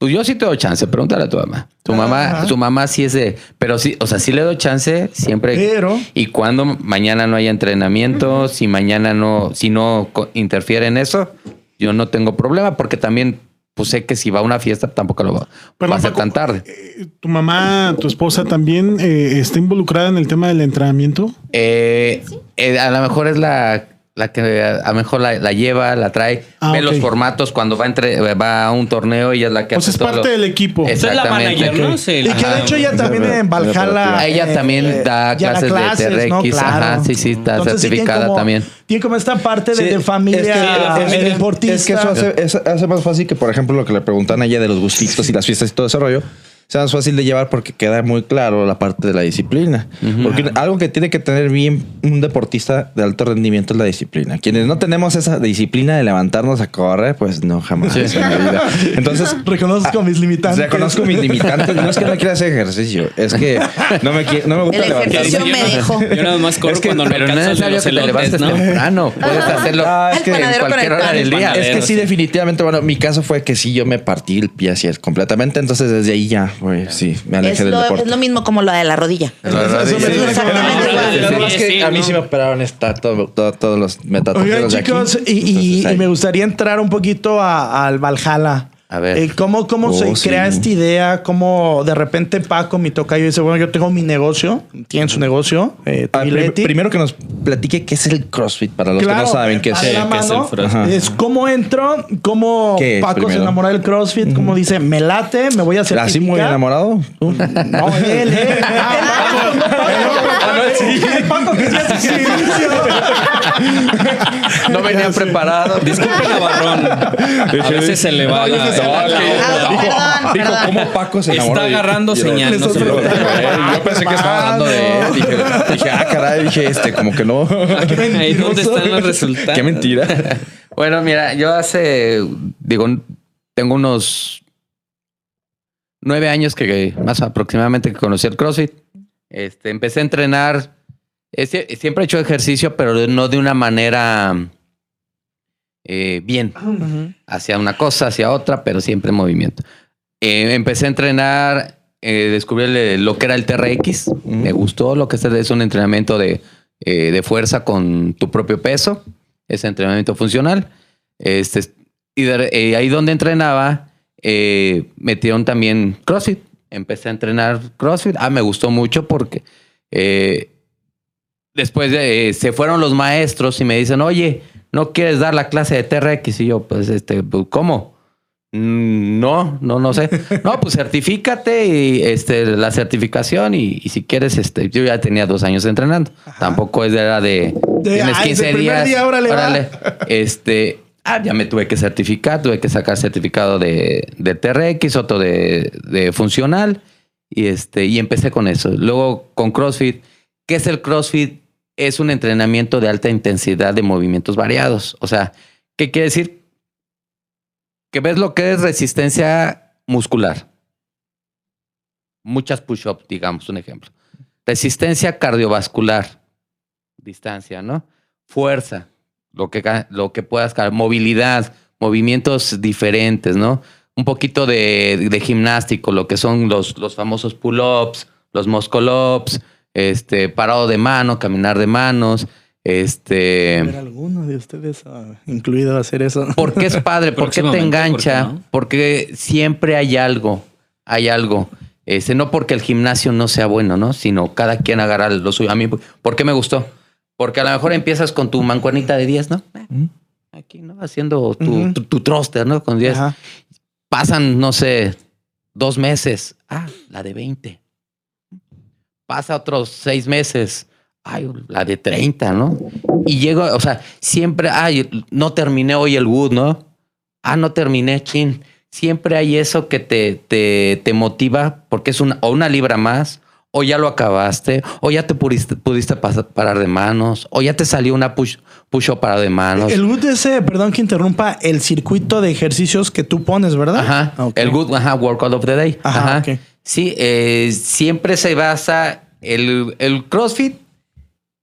pues yo sí te doy chance, pregúntale a tu mamá. Tu mamá, Ajá. tu mamá sí es de, pero sí, o sea, sí le doy chance siempre. Pero- Y cuando mañana no haya entrenamiento, si mañana no, si no interfiere en eso, yo no tengo problema porque también pues sé que si va a una fiesta tampoco lo va, Perdón, va a hacer tan tarde. eh, ¿Tu mamá, tu esposa también eh, está involucrada en el tema del entrenamiento? Eh, eh, a lo mejor es la, la que a lo mejor la, la lleva, la trae, Ah, ve los formatos cuando va, entre, va a un torneo y es la que hace es todo parte lo- del equipo. Es- Esa es la Exactamente. manager, ¿no? Sí, Y que de hecho ella también en Valhalla. Ella también da ya clases de TRX, ajá, sí, sí, está Entonces, tiene certificada como- también. Tiene como esta parte de, Sí, de familia es que- es- eh, es- deportista. Es que eso hace, es- hace más fácil que, por ejemplo, lo que le preguntan a ella de los gustitos y las fiestas y todo ese rollo. Sea más fácil de llevar porque queda muy claro la parte de la disciplina. Porque algo que tiene que tener bien un deportista de alto rendimiento es la disciplina. Quienes no tenemos esa disciplina de levantarnos a correr, pues no, jamás en la vida. Entonces, Reconozco mis limitantes. reconozco mis limitantes. No es que no quiera hacer ejercicio, es que no me, no me gusta El ejercicio levantarme. me dejó. Yo nada más corro Es que- cuando no Pero no es los que te levantes elotes, ¿no? temprano. Puedes hacerlo Ah, es que en cualquier hora del día. Es que sí, sí. definitivamente, bueno, mi caso fue que sí, yo me partí el pie así completamente, entonces desde ahí ya, sí, me alejé Es del lo, deporte. es lo mismo como lo de la rodilla. Sí, exactamente igual. Sí, a mí sí me operaron esta, todo, todo- todos los metatóricos Oigan, de aquí. chicos, y, y- Entonces, y ahí. me gustaría entrar un poquito a- al Valhalla. A ver. Eh, ¿Cómo, cómo Oh, se sí. crea esta idea? ¿Cómo de repente Paco, mi tocayo, dice, bueno, yo tengo mi negocio, tienen su negocio, eh, Ah, prim- primero que nos platique qué es el CrossFit para los que no saben qué es. Sí, ¿qué es el mano, CrossFit? Es cómo entro, cómo ¿Qué es Paco se enamora del CrossFit, cómo dice, me late, me voy a certificar. ¿Así muy enamorado? No, él, él. Ah, Paco, no, se hace ejercicio. No venía preparado. Disculpe, Navarrón. A veces se le va No, la, yo que se la- la- la- Ah, perdón, Dijo. ¿cómo Paco se enamoró? Está agarrando señal. No se. Yo pensé que estaba hablando de él. Dije, dije, ah, caray, dije este, como que no. Ahí donde están los resultados. Qué mentira. Bueno, mira, yo hace, digo, tengo unos nueve años que más aproximadamente que conocí el CrossFit. Este, empecé a entrenar. eh, sie- siempre he hecho ejercicio, pero no de una manera eh, bien. Hacia una cosa, hacia otra, pero siempre en movimiento. Eh, empecé a entrenar, eh, descubrí el- lo que era el TRX. Me gustó lo que es, un entrenamiento de, eh, de fuerza con tu propio peso. Es entrenamiento funcional. Este, y de- eh, ahí donde entrenaba, eh, metieron también CrossFit. Empecé a entrenar CrossFit. Ah, me gustó mucho porque eh, después de- eh, se fueron los maestros y me dicen, oye, ¿no quieres dar la clase de TRX? Y yo, pues, este, pues, ¿cómo? "Mm, No, no, no sé. No, pues certifícate y este, la certificación y, y si quieres, este, yo ya tenía dos años entrenando. Tampoco era de, De, tienes ay, 15 de primer días. día, órale, va. Este, ah, ya me tuve que certificar, tuve que sacar certificado de, de TRX, otro de, de funcional y este, y empecé con eso. Luego con CrossFit, ¿qué es el CrossFit? Es un entrenamiento de alta intensidad de movimientos variados. O sea, ¿qué quiere decir? Que ves lo que es resistencia muscular. Muchas push-ups, digamos, un ejemplo. Resistencia cardiovascular, distancia, ¿no? Fuerza, lo que, lo que puedas, movilidad, movimientos diferentes, ¿no? Un poquito de, de gimnástico, lo que son los, los famosos pull-ups, los muscle-ups, este, parado de mano, caminar de manos, este... ¿Habrá alguno de ustedes ah, incluido hacer eso? ¿Por qué es padre? ¿Por qué te engancha? ¿por qué no? Porque siempre hay algo, hay algo. Este, no porque el gimnasio no sea bueno, ¿no? Sino cada quien agarra lo suyo. A mí, ¿por qué me gustó? Porque a lo mejor empiezas con tu mancuanita de 10, ¿no? Aquí, ¿no? Haciendo tu, Ujú. tu, tu thruster, ¿no? Con 10. Ajá. Pasan, no sé, dos meses. Ah, la de 20. Pasa otros seis meses. Ay, la de 30, ¿no? Y llego, o sea, siempre, ay, no terminé hoy el wood, ¿no? Ah, no terminé, chin. Siempre hay eso que te, te, te motiva porque es una, o una libra más o ya lo acabaste, o ya te pudiste, parar de manos, o ya te salió una push, push up parado de manos. El good es, eh, perdón que interrumpa, el circuito de ejercicios que tú pones, ¿verdad? Ajá. Ok. El good ajá, workout of the day. Ajá, Ajá. Sí, eh, siempre se basa. El, el CrossFit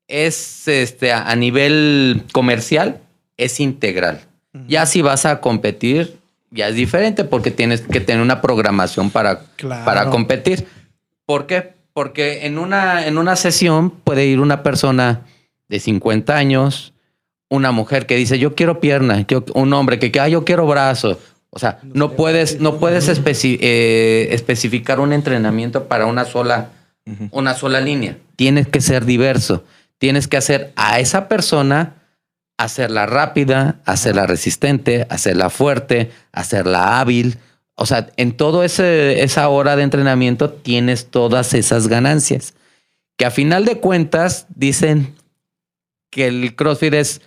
es este a nivel comercial, es integral. Ya si vas a competir, ya es diferente porque tienes que tener una programación para, Claro. para competir. ¿Por qué? Porque en una, en una sesión puede ir una persona de 50 años, una mujer que dice yo quiero pierna, yo- un hombre que ah, yo quiero brazo. O sea, no puedes, no puedes especi- eh, especificar un entrenamiento para una sola, una sola línea. Tienes que ser diverso. Tienes que hacer a esa persona hacerla rápida, hacerla resistente, hacerla fuerte, hacerla hábil. O sea, en ese esa hora de entrenamiento tienes todas esas ganancias. Que a final de cuentas dicen que el CrossFit es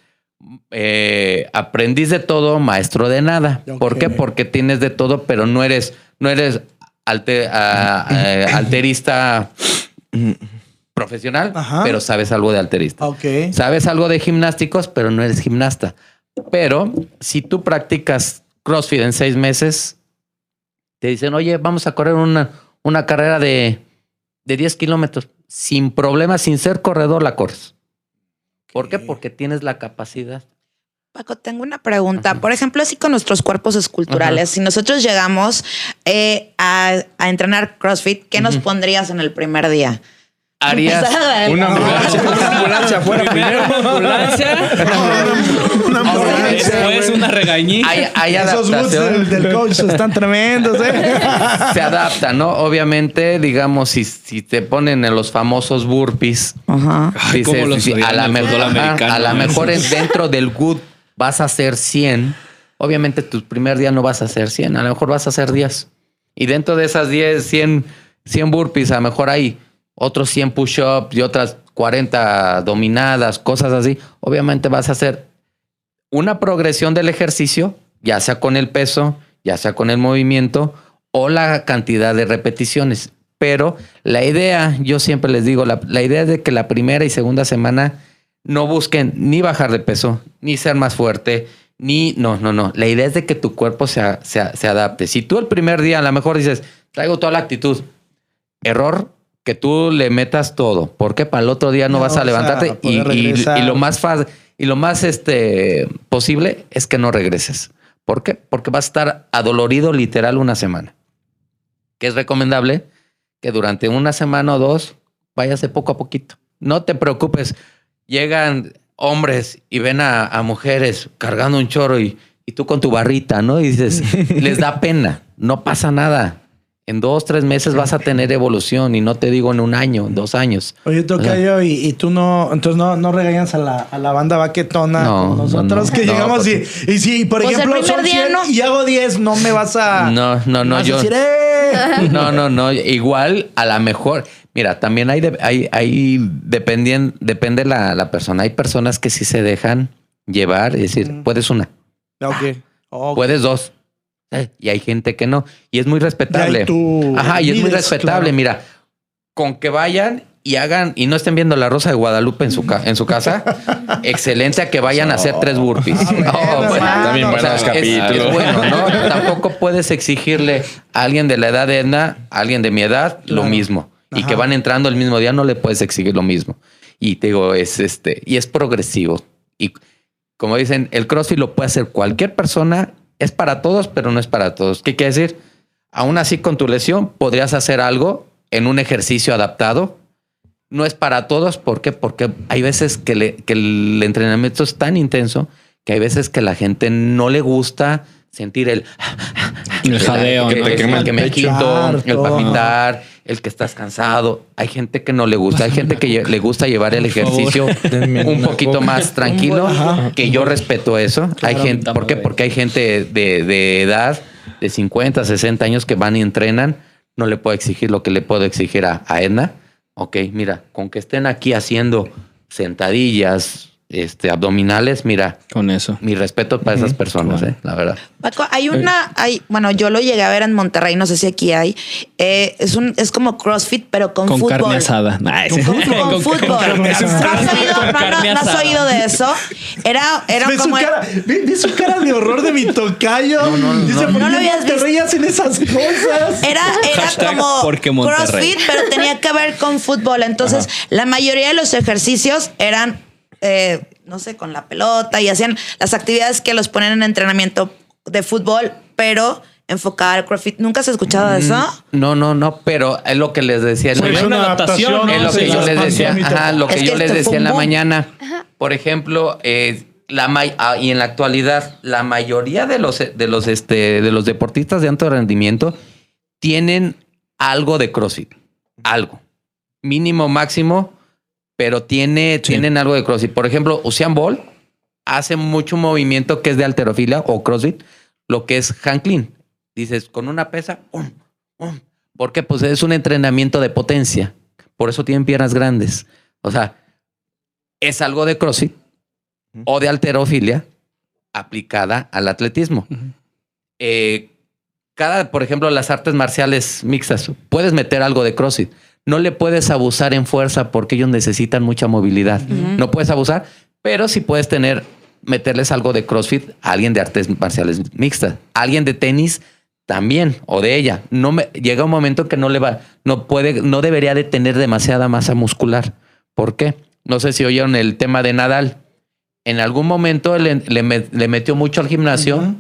eh, aprendiz de todo, maestro de nada. ¿Por qué? Porque tienes de todo, pero no eres, no eres alte- a- eh, alterista profesional, Ajá. pero sabes algo de alterista. Ok. Sabes algo de gimnásticos, pero no eres gimnasta. Pero si tú practicas CrossFit en seis meses, te dicen, oye, vamos a correr una, una carrera de, de 10 kilómetros. Sin problema, sin ser corredor, la corres. ¿Por qué? Porque tienes la capacidad. Paco, tengo una pregunta. Por ejemplo, así con nuestros cuerpos esculturales, si nosotros llegamos eh, a, a entrenar CrossFit, ¿qué nos pondrías en el primer día? Harías Una ambulancia, una ambulancia afuera primero. ambulancia. Una ambulancia, Después una regañita. hay, hay Esos boots del, del coach están tremendos, ¿eh? Se adapta, ¿no? Obviamente, digamos, si, si te ponen en los famosos burpees, Ajá. Dices, los odian a la mejor, a la mejor en- dentro del good vas a hacer 100. Obviamente tu primer día no vas a hacer 100, a lo mejor vas a hacer 10. Y dentro de esas 10, 100, 100 burpees, a lo mejor hay otros 100 push-ups y otras 40 dominadas, cosas así. Obviamente vas a hacer una progresión del ejercicio, ya sea con el peso, ya sea con el movimiento o la cantidad de repeticiones. Pero la idea, yo siempre les digo, la, idea es de que la primera y segunda semana no busquen ni bajar de peso, ni ser más fuerte, ni... No, no, no. La idea es de que tu cuerpo se, se, se adapte. Si tú el primer día a lo mejor dices, traigo toda la actitud, error que tú le metas todo, porque para el otro día no, No vas a levantarte y, lo más fácil y lo más este posible es que no regreses. ¿Por qué? Porque vas a estar adolorido literal una semana. Que es recomendable que durante una semana o dos vayas de poco a poquito. No te preocupes. Llegan hombres y ven a, a mujeres cargando un choro y, y tú con tu barrita, ¿no? Y dices, les da pena. No pasa nada. En dos, tres meses vas a tener evolución y no te digo en un año, en dos años. Oye, Tocayo, y, y tú no, entonces no, no regañas a la, a la banda baquetona No, con nosotros no, que no, llegamos porque- y, y si, por Pues ejemplo, son día 100 no. y hago 10, no me vas a. No, no, no, yo. decir, ¡eh! No, no, no. Igual a la mejor. Mira, también hay, de- hay, hay dependien- depende la, la persona. Hay personas que sí se dejan llevar y decir, puedes una, Ok. Ok. puedes dos. Eh, Y hay gente que no. Y es muy respetable. Ajá, y es muy respetable. claro. Mira, con que vayan y hagan y no estén viendo la Rosa de Guadalupe en su, ca- en su casa, excelente a que vayan a hacer tres burpees. bueno, Oh, bueno. mano. También O buenos sea, es, capítulos. es bueno, ¿no? Tampoco puedes exigirle a alguien de la edad de Edna, a alguien de mi edad, lo mismo. Y que van entrando el mismo día, no le puedes exigir lo mismo. Y te digo, es este, y es progresivo. Y como dicen, el CrossFit lo puede hacer cualquier persona, es para todos, pero no es para todos. ¿Qué quiere decir? Aún así, con tu lesión, podrías hacer algo en un ejercicio adaptado. No es para todos, ¿por qué? Porque hay veces que, que el entrenamiento es tan intenso que hay veces que la gente no le gusta sentir el, El jadeo, que, ¿no? que- el que me quito, el todo. palpitar, el que estás cansado. Hay gente que no le gusta, hay gente que le gusta llevar el ejercicio un poquito más tranquilo, que yo respeto eso. hay gente, ¿por qué? Porque hay gente de, de edad de 50, 60 años que van y entrenan. No le puedo exigir lo que le puedo exigir a, a Edna. Ok, mira, con que estén aquí haciendo sentadillas, este, abdominales, mira, Con eso. mi respeto para esas personas, eh, la verdad. Paco, hay una, hay, bueno, yo lo llegué a ver en Monterrey, no sé si aquí hay. eh, es un, es como CrossFit, pero con, Con fútbol. carne asada. Nah, Con, sí. con fútbol. ¿No carne has, asada. oído, Con no, no, carne no has oído de eso? Era, era Ve su, como. cara, ve, ve su cara de horror de mi tocayo. Dice, ¿por No qué lo habías Monterrey hacen esas cosas? Era, era Hashtag como porque Monterrey. CrossFit, pero tenía que ver con fútbol. Entonces, la mayoría de los ejercicios eran, eh, no sé, con la pelota y hacían las actividades que los ponen en entrenamiento de fútbol, pero enfocada al CrossFit. ¿Nunca has escuchado de eso? No, no, no, pero es lo que les decía. ¿no? es una adaptación, ¿no? Es lo Sí, que yo les decía, ajá, lo Es que yo les decía en la mañana. Por ejemplo, eh, la may- ah, y en la actualidad, la mayoría de los de los este de los deportistas de alto rendimiento tienen algo de CrossFit, algo mínimo máximo, pero tiene tienen algo de CrossFit. Por ejemplo, Usain Bolt hace mucho movimiento que es de alterofilia o CrossFit, lo que es hand clean. Dices con una pesa, ¡um! ¡um! porque pues es un entrenamiento de potencia. Por eso tienen piernas grandes. O sea, es algo de CrossFit o de alterofilia aplicada al atletismo. Eh, cada, por ejemplo, las artes marciales mixtas, puedes meter algo de CrossFit. No le puedes abusar en fuerza porque ellos necesitan mucha movilidad. No puedes abusar, pero sí puedes tener, meterles algo de CrossFit a alguien de artes marciales mixtas. Alguien de tenis también, o de ella. No me, llega un momento que no le va, no puede, no debería de tener demasiada masa muscular. ¿Por qué? No sé si oyeron el tema de Nadal. En algún momento le, le me- le metió mucho al gimnasio,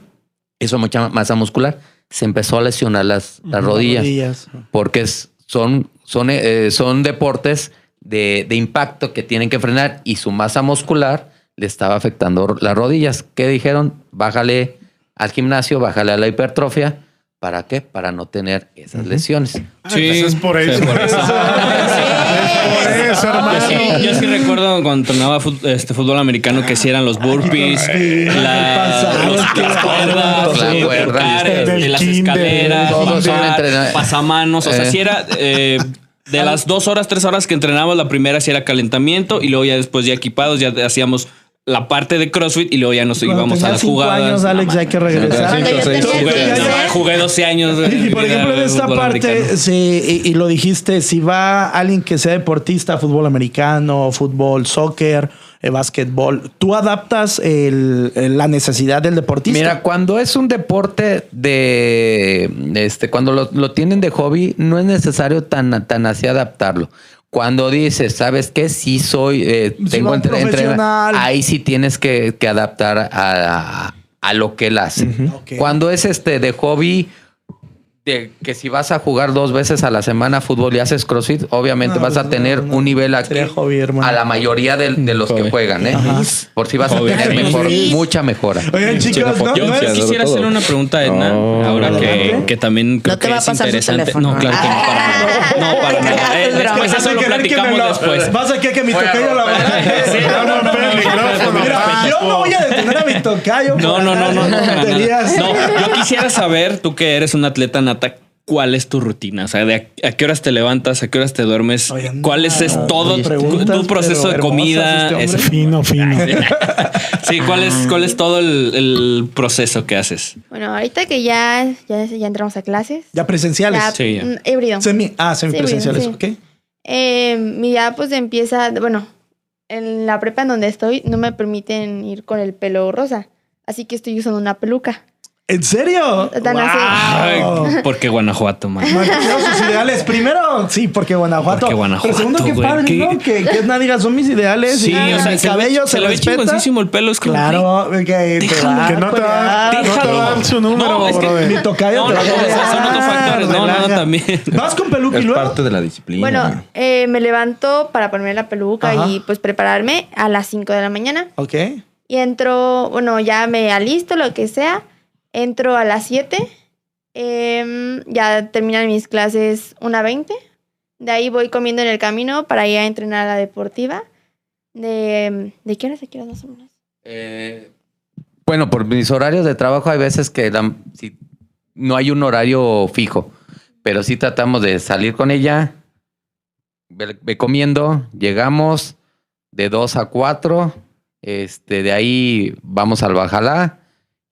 hizo mucha masa muscular, se empezó a lesionar las, las rodillas, Rodillas. porque es- son, son, eh, son deportes de, de impacto que tienen que frenar y su masa muscular le estaba afectando las rodillas. ¿Qué dijeron? Bájale al gimnasio, bájale a la hipertrofia. ¿Para qué? Para no tener esas lesiones. Sí, Entonces es por sí, eso. por eso. Eso, hermano. Yo sí, yo sí recuerdo cuando entrenaba este, fútbol americano que sí eran los burpees, la, pasaron, los- qué las cuerdas, La sí, cuerda. brincar, Del este, las kinder, escaleras, entrena- pasamanos. O sea, Eh. sí era eh, de las dos horas, tres horas que entrenábamos, la primera sí era calentamiento y luego ya después ya equipados ya hacíamos la parte de CrossFit y luego ya nos Cuando íbamos a las cinco jugadas. años, Alex, hay que regresar. Yo tenía. Jugué, no, hacer- jugué 12 años. Y por ejemplo, de esta fútbol parte, americano. sí, y, y lo dijiste, si va alguien que sea deportista, fútbol americano, fútbol, soccer, eh, básquetbol, ¿tú adaptas el- el- la necesidad del deportista? Mira, cuando es un deporte de este, cuando lo, lo tienen de hobby, no es necesario tan, tan así adaptarlo. Cuando dices, ¿sabes qué? Sí soy, eh, Si tengo entre, ahí sí tienes que, que adaptar a, a lo que él hace. Cuando es este de hobby, de que si vas a jugar dos veces a la semana fútbol y haces CrossFit, obviamente No, vas a pues, tener no, no. un nivel aquí hobby, a la mayoría de, de los que juegan, ¿eh? Ajá. Por si vas a Hobby. tener mejor, mucha mejora. Oigan, chicos, no, Yo quisiera hacer una pregunta a Edna, No, ahora que, que también creo que va a es interesante. No, claro que no, para nada. No, para nada. Eh, después eso Vas a lo platicamos lo- después. Vas a querer que mi tocayo la Sí, no, no, no, no, micrófono, yo no voy a detener a mi tocayo. No, no, no, no, no, yo quisiera saber, tú que eres un atleta ¿cuál es tu rutina? O sea, de a, a qué horas te levantas, a qué horas te duermes, Oye, no, cuál es, es todo tu, proceso de comida. este ese- Fino, fino. sí, cuál es, cuál es todo el, el proceso que haces. Bueno, ahorita que ya, ya, ya entramos a clases. Ya presenciales. Ya, Sí, ya. mm, híbrido. Semi, ah, semipresenciales, Sí, ok. Eh, mi ya pues empieza, bueno, en la prepa en donde estoy no me permiten ir con el pelo rosa. Así que estoy usando una peluca. ¿En serio? Tan así. Ay, Wow. porque Guanajuato, man. Quiero sus ideales. Primero, sí, porque Guanajuato. Porque Guanajuato, Pero segundo, qué güey, padre, qué- ¿no? Que, que Edna diga, son mis ideales. Sí, y o sea, se ve- cabello se, se le ve chingoncísimo el pelo. Es como, Claro, que te va Que no te va, a no te va a dar su número, No, es que- brother. Mi tocayo No, te va a son otros factores. No, no, también. ¿Vas con peluca y Es luego? parte de la disciplina. Bueno, eh, me levanto para ponerme la peluca Ajá. y pues prepararme a las 5 de la mañana. Ok. Y entro, bueno, ya me alisto, lo que sea. Entro a las 7. em, ya terminan mis clases una 20. De ahí voy comiendo en el camino para ir a entrenar a la deportiva. ¿De, ¿de qué horas a qué horas más o menos? Eh, bueno, por mis horarios de trabajo hay veces que la- sí, no hay un horario fijo, pero sí tratamos de salir con ella, ve comiendo, llegamos de 2 a 4, Este, de ahí vamos al Bajalá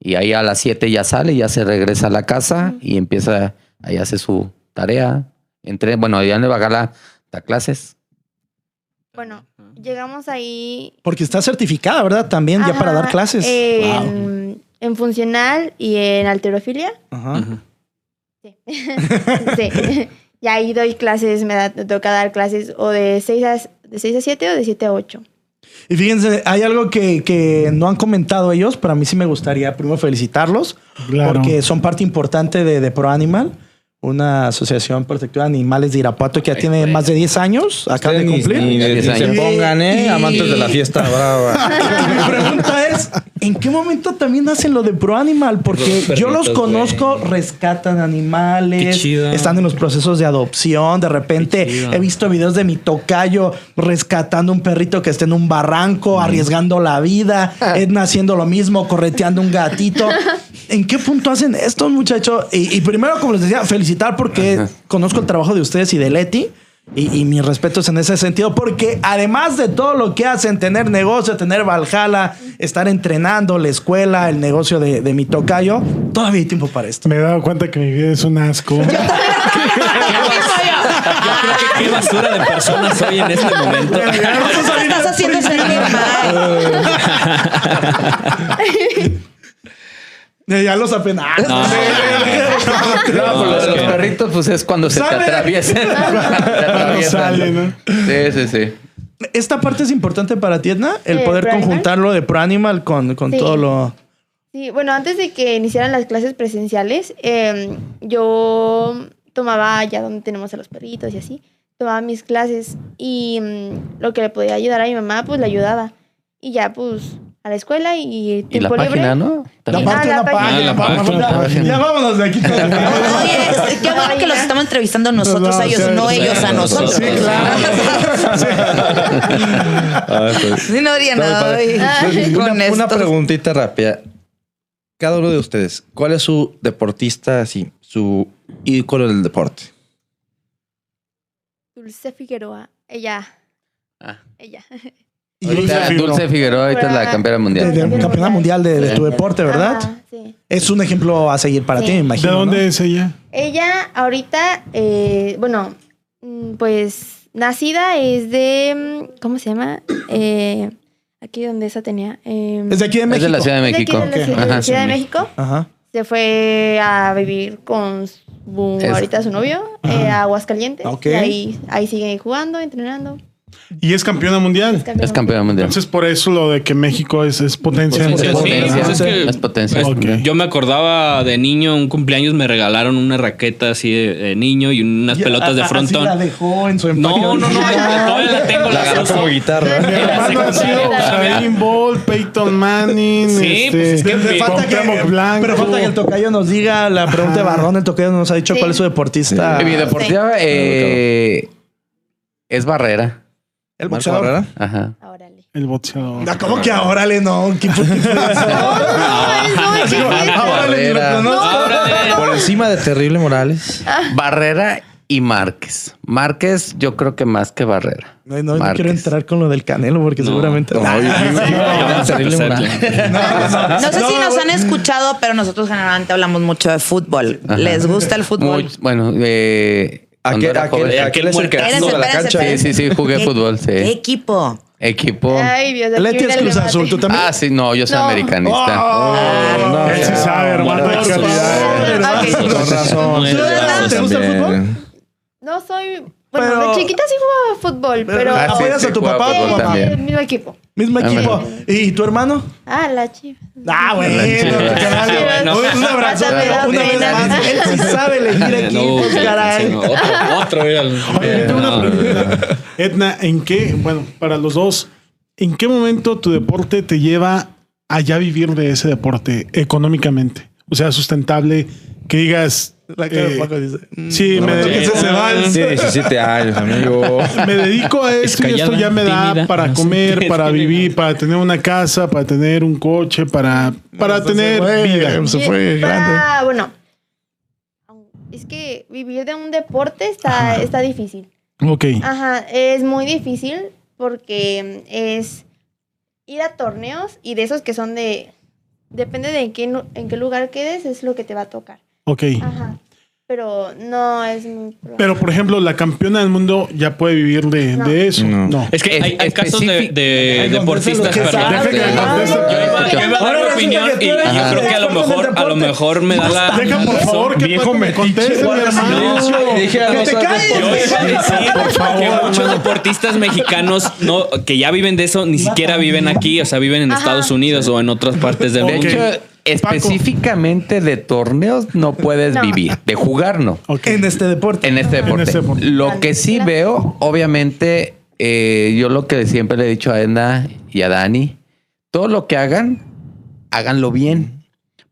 y ahí a las 7 ya sale, ya se regresa a la casa y empieza, ahí hace su tarea. Entre, bueno, allá en el Bajalá da clases. Bueno, llegamos ahí. Porque está certificada, ¿verdad? También ya para dar clases. En, en funcional y en alterofilia. Ajá. Sí. sí. Y ahí doy clases, me, da- me toca dar clases o de 6 a, de 6 a 7 o de 7 a 8. Y fíjense, hay algo que, que no han comentado ellos, pero a mí sí me gustaría primero felicitarlos, Claro. porque son parte importante de, de Pro Animal, una asociación protectora de animales de Irapuato que ya tiene más de 10 años, acaba de cumplir. Ni, ni se años. pongan, ¿eh? Y- Amantes de la fiesta brava. Mi pregunta es, ¿en qué momento también hacen lo de Pro Animal? Porque Los yo los conozco, rescatan animales, Qué chido. están en los procesos de adopción, de repente he visto videos de mi tocayo rescatando un perrito que está en un barranco, arriesgando la vida, Edna haciendo lo mismo, correteando un gatito. ¿En qué punto hacen esto, muchachos? Y, y primero, como les decía, felicitar porque conozco el trabajo de ustedes y de Leti. Y, y mis respetos en ese sentido, porque además de todo lo que hacen, tener negocio, tener Valhalla, estar entrenando, la escuela, el negocio de, de mi tocayo, todavía hay tiempo para esto. Me he dado cuenta que mi vida es un asco. Yo creo que qué basura de personas soy en este momento. Estás haciendo sentir mal. Ya los apenas. No. No, pues lo de los perritos, pues es cuando se te Sale. atraviesan. Te atraviesan. sale, ¿no? Sí, sí, sí. Esta parte es importante para ti, Edna, el ¿De poder Pro Animal? conjuntarlo de Pro Animal con, con Sí. todo lo. Sí, bueno, antes de que iniciaran las clases presenciales, eh, yo tomaba ya donde tenemos a los perritos y así, tomaba mis clases y mm, lo que le podía ayudar a mi mamá, pues le ayudaba. Y ya, pues, a la escuela y Y la tiempo página, libre. ¿no? La Sí. parte de Ah, la la página. página. Ah, página. Ya vámonos de aquí. Oye, qué bueno que los estamos entrevistando nosotros No, a ellos, sí, no sí, ellos a sí, nosotros. sí, Ah, pues. Sí, no haría Está muy nada padre. hoy Ay. con Una, preguntita rápida. Cada uno de ustedes, ¿cuál es su deportista, así, su ícono del deporte? Dulce Figueroa, ella, Ah. ella. Y Ahorita ella- Dulce Figueroa, ahorita es la campeona de, mundial. de campeona mundial de, de tu deporte, ¿verdad? Ajá, sí. Es un ejemplo a seguir para Sí. ti, me ¿De imagino. dónde ¿no? es ella? Ella ahorita, eh, bueno, mm, pues nacida es de, mm, ¿cómo se llama? Eh, aquí donde esa tenía. eh, Es de aquí de Es México. de la Ciudad de es de aquí México. de la. Ciudad, de Ajá, Ciudad de sí. México. Ajá. Se fue a vivir con su, Es- ahorita su novio eh, a Aguascalientes. Ok. Y ahí, ahí sigue jugando, entrenando. Y es campeona mundial. Es campeona mundial. Entonces, por eso lo de que México es, es potencia sí, potencia. pues es que- Es potencia. pues. Yo me acordaba de niño, un cumpleaños me regalaron una raqueta así de, de niño y unas pelotas de a- frontón. la dejó en su No, no, no, todavía la tengo, la La como guitarra. Mi hermano ha sido Usain Bolt, Peyton Manning, Sí, este, pues es que Pero falta que, pero falta que el tocayo nos diga la pregunta de Barrón. El tocayo nos ha dicho Sí. cuál es su deportista. Mi deportiva eh, es Barrera. El boxeador. Barrera. Ajá. Órale. El boxeador. ¿Cómo que ahora le no? ¿Qué fue? ¿Qué fue eso? No. Ahora. Por encima de Terrible Morales. Barrera y Márquez. Márquez, yo creo que más que Barrera. No, no, quiero entrar con lo del Canelo porque No. seguramente. No, yo- yo- yo-. No sé si No, nos han escuchado, pero nosotros generalmente hablamos mucho de fútbol. Ajá. ¿Les gusta el fútbol? Muy- bueno, eh, Aquel, era aquel, joven- aquel es el que Espérense, asume la cancha. Sí, sí, sí, jugué ¿Qué- fútbol, ¿Qué sí. equipo? Equipo. Ay, Dios, Leti es Cruz. Azul. ¿Tú también? Ah, sí, no, yo soy No. americanista. Oh, no, Él sí sabe, hermano, de Por calidad. favor. Ok. Con razón. Muy ¿Tú, Edna, ¿Te gusta el fútbol? No soy. Bueno, Pero- de chiquita sí jugaba fútbol, pero. Ah, sí, ¿Apoyas sí, a tu papá o a tu mamá? también. mismo equipo. Mismo equipo. ¿Y tu hermano? Ah, la chiva. Ah, bueno. caray. Bueno. Un abrazo. Una vez más. Él sí sabe elegir equipos, caray. Otro, otro, mira. Oye, tengo una pregunta. Edna, ¿en qué, bueno, para los dos, ¿en qué momento tu deporte te lleva a ya vivir de ese deporte económicamente? O sea, sustentable, que digas, La cara de eh, Paco dice. sí, me, dedico. Sí, 17 años, amigo. me dedico a esto y esto ya me da tímida, para no comer, para vivir, para tener una casa, para tener un coche, para, para Se tener fue, vida. Se fue grande. Ah, bueno. Es que vivir de un deporte está, está difícil. Ok. Ajá, es muy difícil porque es ir a torneos y de esos que son de... Depende de en qué, en qué lugar quedes, es lo que te va a tocar. Ok. Ajá. Pero no es muy... probable. Pero, por ejemplo, la campeona del mundo ya puede vivir de, No. de eso. No. No. Es que hay, hay casos de, de deportistas, que perdón. que conteste. Yo iba, yo iba a dar mi opinión y, yo creo que a lo mejor, a lo mejor me da la. Deja, por favor, que Viejo me conteste, mi hermano. Dije, Que no te calles. Yo iba a decir Por favor, que muchos deportistas mexicanos no, que ya viven de eso, ni siquiera viven aquí, o sea, viven en. Estados Unidos o en otras partes del De mundo. Específicamente de torneos no puedes No. vivir. De jugar no. Ok. En este deporte. En este deporte. este deporte. Lo que sí veo, obviamente, eh, yo lo que siempre le he dicho a Edna y a Dani, todo lo que hagan, háganlo bien.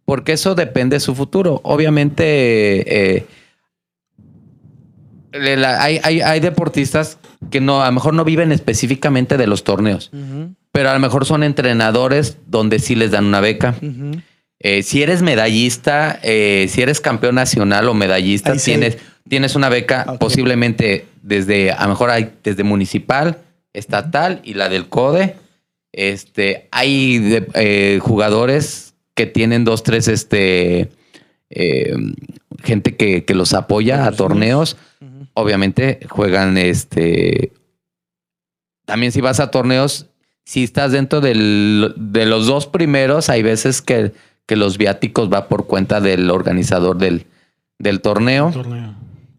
Porque eso depende de su futuro. Obviamente, eh, la- hay, hay- hay deportistas que no, a lo mejor no viven específicamente de los torneos, pero a lo mejor son entrenadores donde sí les dan una beca. Eh, si eres medallista, eh, si eres campeón nacional o medallista, Ahí sí. tienes, tienes una beca posiblemente desde, a lo mejor hay desde municipal, estatal y la del CODE. Este, hay de- eh, jugadores que tienen dos, tres, este, eh, gente que, que los apoya a torneos. Obviamente juegan, este, también si vas a torneos, si estás dentro del- de los dos primeros, hay veces que, que los viáticos va por cuenta del organizador del, del torneo. Torneo.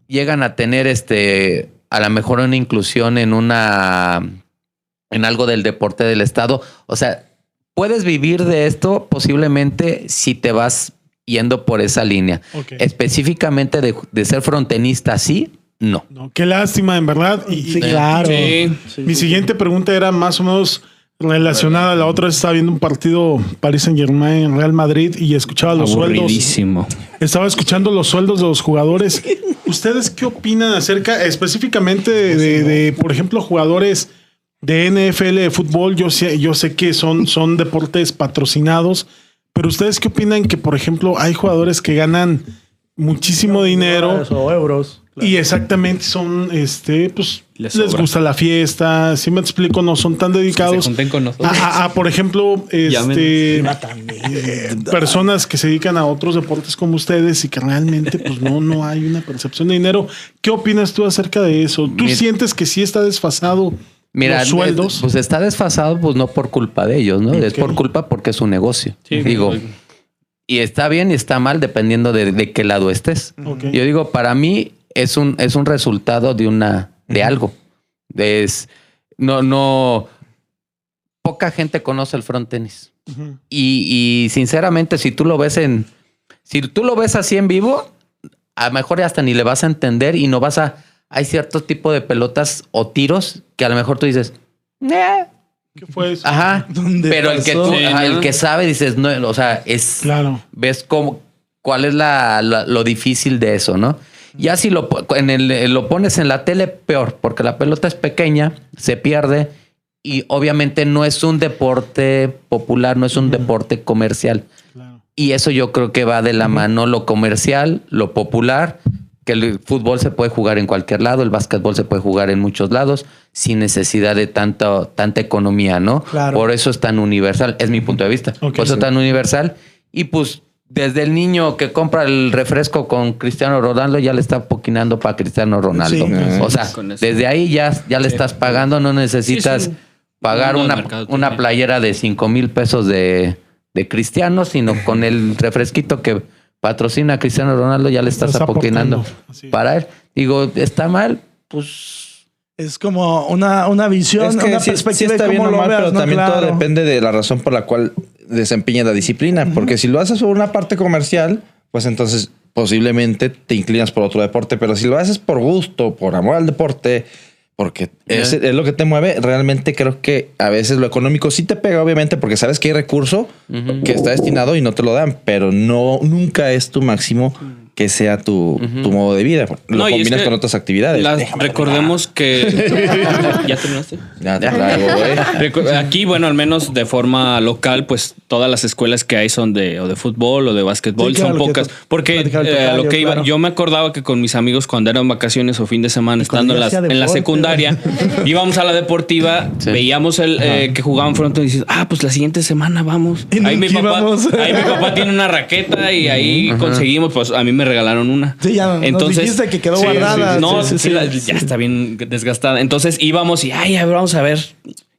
Llegan a tener este, a lo mejor una inclusión en una, en algo del deporte del estado. O sea, puedes vivir de esto posiblemente si te vas yendo por esa línea. Específicamente de, de ser frontenista, sí, no. No, qué lástima, en verdad. Y, Sí, y- claro. Sí. Sí, Mi sí, siguiente pregunta era más o menos relacionada. La otra vez estaba viendo un partido Paris Saint Germain Real Madrid y escuchaba los sueldos. Estaba escuchando los sueldos de los jugadores. ¿Ustedes qué opinan acerca específicamente de, de- de, por ejemplo, jugadores de NFL de fútbol? Yo sé, yo sé que son, son deportes patrocinados, pero ¿ustedes qué opinan que, por ejemplo, hay jugadores que ganan muchísimo dinero? O euros. Y exactamente son, este, pues, Les gusta la fiesta, si me explico, no son tan Se dedicados junten con nosotros. a, a- a, por ejemplo, este, personas que se dedican a otros deportes como ustedes y que realmente, pues, no, no hay una percepción de dinero. ¿Qué opinas tú acerca de eso? ¿Tú Mira- sientes que sí está desfasado Mira, los sueldos? eh, pues está desfasado, pues no por culpa de ellos, ¿no? Es por culpa porque es su negocio. Sí, Digo, y está bien y está mal dependiendo de, de qué lado estés. Yo digo, para mí es un, es un resultado de una, de algo. Es, no, no, poca gente conoce el front tenis. Y, y sinceramente, si tú lo ves en, si tú lo ves así en vivo, a lo mejor hasta ni le vas a entender y no vas a, hay cierto tipo de pelotas o tiros que a lo mejor tú dices, "Eh". ¿Qué fue eso? ajá, ¿Dónde pero el que pasó? tú, Sí, ajá, ¿no? el que sabe dices, no, o sea, es, Claro. ves cómo, cuál es la, la- lo difícil de eso, ¿no? Ya si lo, en el, lo pones en la tele, peor, porque la pelota es pequeña, se pierde y obviamente no es un deporte popular, no es un deporte comercial. Claro. Y eso yo creo que va de la mano lo comercial, lo popular, que el fútbol se puede jugar en cualquier lado, el básquetbol se puede jugar en muchos lados, sin necesidad de tanto, tanta economía, ¿no? Claro. Por eso es tan universal, es mi punto de vista. Por eso sí. es tan universal. Y pues desde el niño que compra el refresco con Cristiano Ronaldo, ya le está poquinando para Cristiano Ronaldo. Sí. o sea, desde ahí ya, ya le Sí. estás pagando, no necesitas Sí, es un pagar una, una playera de 5 mil pesos de, de Cristiano, sino con el refresquito que patrocina a Cristiano Ronaldo, ya le estás Estás apoquinando para él. Digo, está mal, pues Es como una, una visión, Es que una sí, sí perspectiva está de bien cómo lo mal, veas, pero ¿no? también todo depende de la razón por la cual desempeña la disciplina. Porque si lo haces por una parte comercial, pues entonces posiblemente te inclinas por otro deporte. Pero si lo haces por gusto, por amor al deporte, porque es, es lo que te mueve, realmente creo que a veces lo económico sí te pega, obviamente, porque sabes que hay recurso que está destinado y no te lo dan, pero no nunca es tu máximo que sea tu, tu modo de vida. Lo No, y es combinas que con otras actividades. las- recordemos que. ¿Ya terminaste? Ya te traigo, Aquí, bueno, al menos de forma local, pues todas las escuelas que hay son de o de fútbol o de básquetbol, Sí, claro, son pocas. Porque eh, lo que iba, claro. yo me acordaba que con mis amigos cuando eran vacaciones o fin de semana, estando en yo la, hacía en la secundaria, íbamos a la deportiva, Sí. veíamos el eh, que jugaban fronto y dices, ah, pues la siguiente semana vamos. Ahí mi, papá, ahí mi papá tiene una raqueta y ahí conseguimos, pues a mí me regalaron una. Sí, ya nos dijiste que quedó Sí, guardada. sí, No, Sí, sí, sí, sí. la- ya está bien desgastada. Entonces íbamos y, ay, a ver, vamos a ver.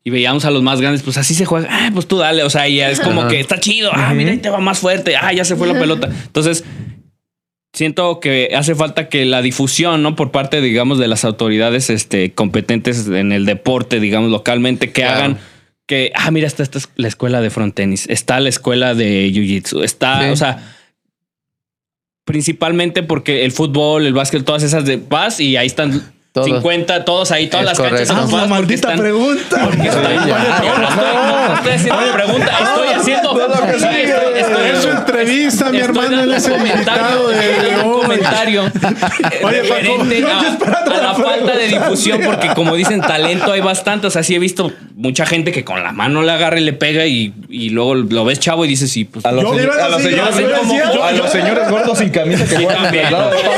Y veíamos a los más grandes, pues así se juega. Ah, pues tú dale. O sea, ya es como que está chido. Ah, mira, ahí te va más fuerte. Ah, ya se fue la pelota. Entonces, siento que hace falta que la difusión, ¿no? Por parte, digamos, de las autoridades este, competentes en el deporte, digamos, localmente, que Claro. hagan que, ah, mira, está, esta es la escuela de frontenis, está la escuela de jiu-jitsu, está, Sí. o sea, principalmente porque el fútbol, el básquet, todas esas de vas y ahí están Todos. 50, todos ahí, todas Es las canchas correcto. Ah, una porque maldita están- pregunta. porque estoy- no estoy, no estoy haciendo pregunta, estoy haciendo. estoy- Es entrevista, mi hermano, él es el un comentario, invitado de- hoy. comentario Oye, Paco, yo a, la la falta de difusión, porque como dicen, talento hay bastante. O sea, sí he visto mucha gente que con la mano le agarra y le pega y, y luego lo ves chavo y dices, sí, pues. A los, Yo a señores, yo hacen como- decía, a yo- los señores gordos sin camisa que Sí, también.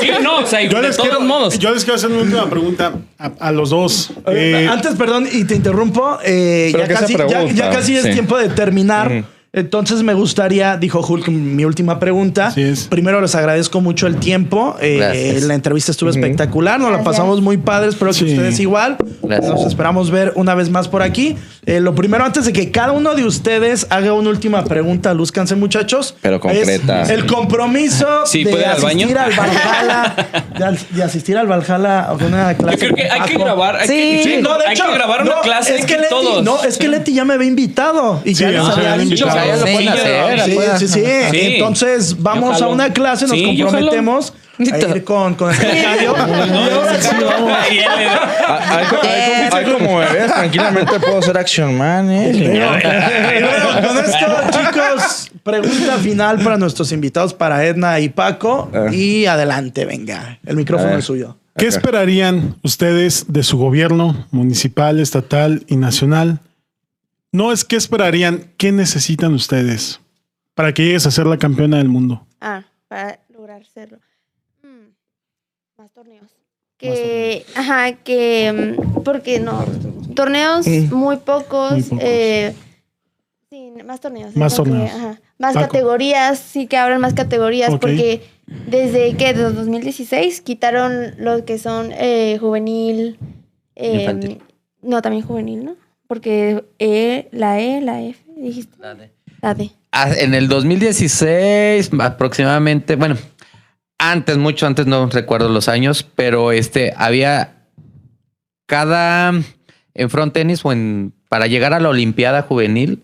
Sí, no, o sea, Yo de les, todos quiero, modos. yo les quiero hacer una última pregunta a, a los dos. Eh, Antes, perdón, y te interrumpo. eh, ya, casi, ya, pregunta. ya casi es Sí. tiempo de terminar. Entonces me gustaría, dijo Hulk, mi última pregunta. Así es. Primero les agradezco mucho el tiempo. Eh, la entrevista estuvo espectacular, nos la pasamos muy padre. Espero que Sí. ustedes igual. Gracias. Nos esperamos ver una vez más por aquí. Eh, lo primero, antes de que cada uno de ustedes haga una última pregunta, lúzcanse muchachos. Pero concreta. Es el compromiso Sí, de ¿puede ir al baño? asistir al Valhalla. de, asistir al Valhalla a una clase. Yo creo que hay que grabar. Hay Sí. que, Sí, no, de hay hecho, que grabar una no, clase Es que Leti, todos. no, es que Leti ya me había invitado y Sí, ya les había dicho. Lo pueden hacer. Sí, sí, sí. Entonces vamos a una clase, nos comprometemos a ir con, con el Hay, como- bebés, tranquilamente puedo ser action man, eh. Bueno, con esto, chicos, pregunta final para nuestros invitados, para Edna y Paco. Ah. Y adelante, venga. El micrófono es suyo. ¿Qué esperarían ustedes de su gobierno municipal, estatal y nacional? No es qué esperarían, ¿qué necesitan ustedes para que llegues a ser la campeona del mundo? Ah, para lograr serlo. Mm, más torneos. Que, ajá, que, mm, porque no, torneos muy pocos. Muy pocos. eh, sí, más torneos. Más que, torneos. ajá, más Paco. categorías, sí que abran más categorías, porque desde que, desde 2016, quitaron lo que son eh, juvenil. eh, Infantil. No, también juvenil, ¿no? Porque E, la E, la F, dijiste. La D. Ah, En el 2016, aproximadamente, bueno, antes, mucho antes, no recuerdo los años, pero este había cada en front tenis o en para llegar a la Olimpiada Juvenil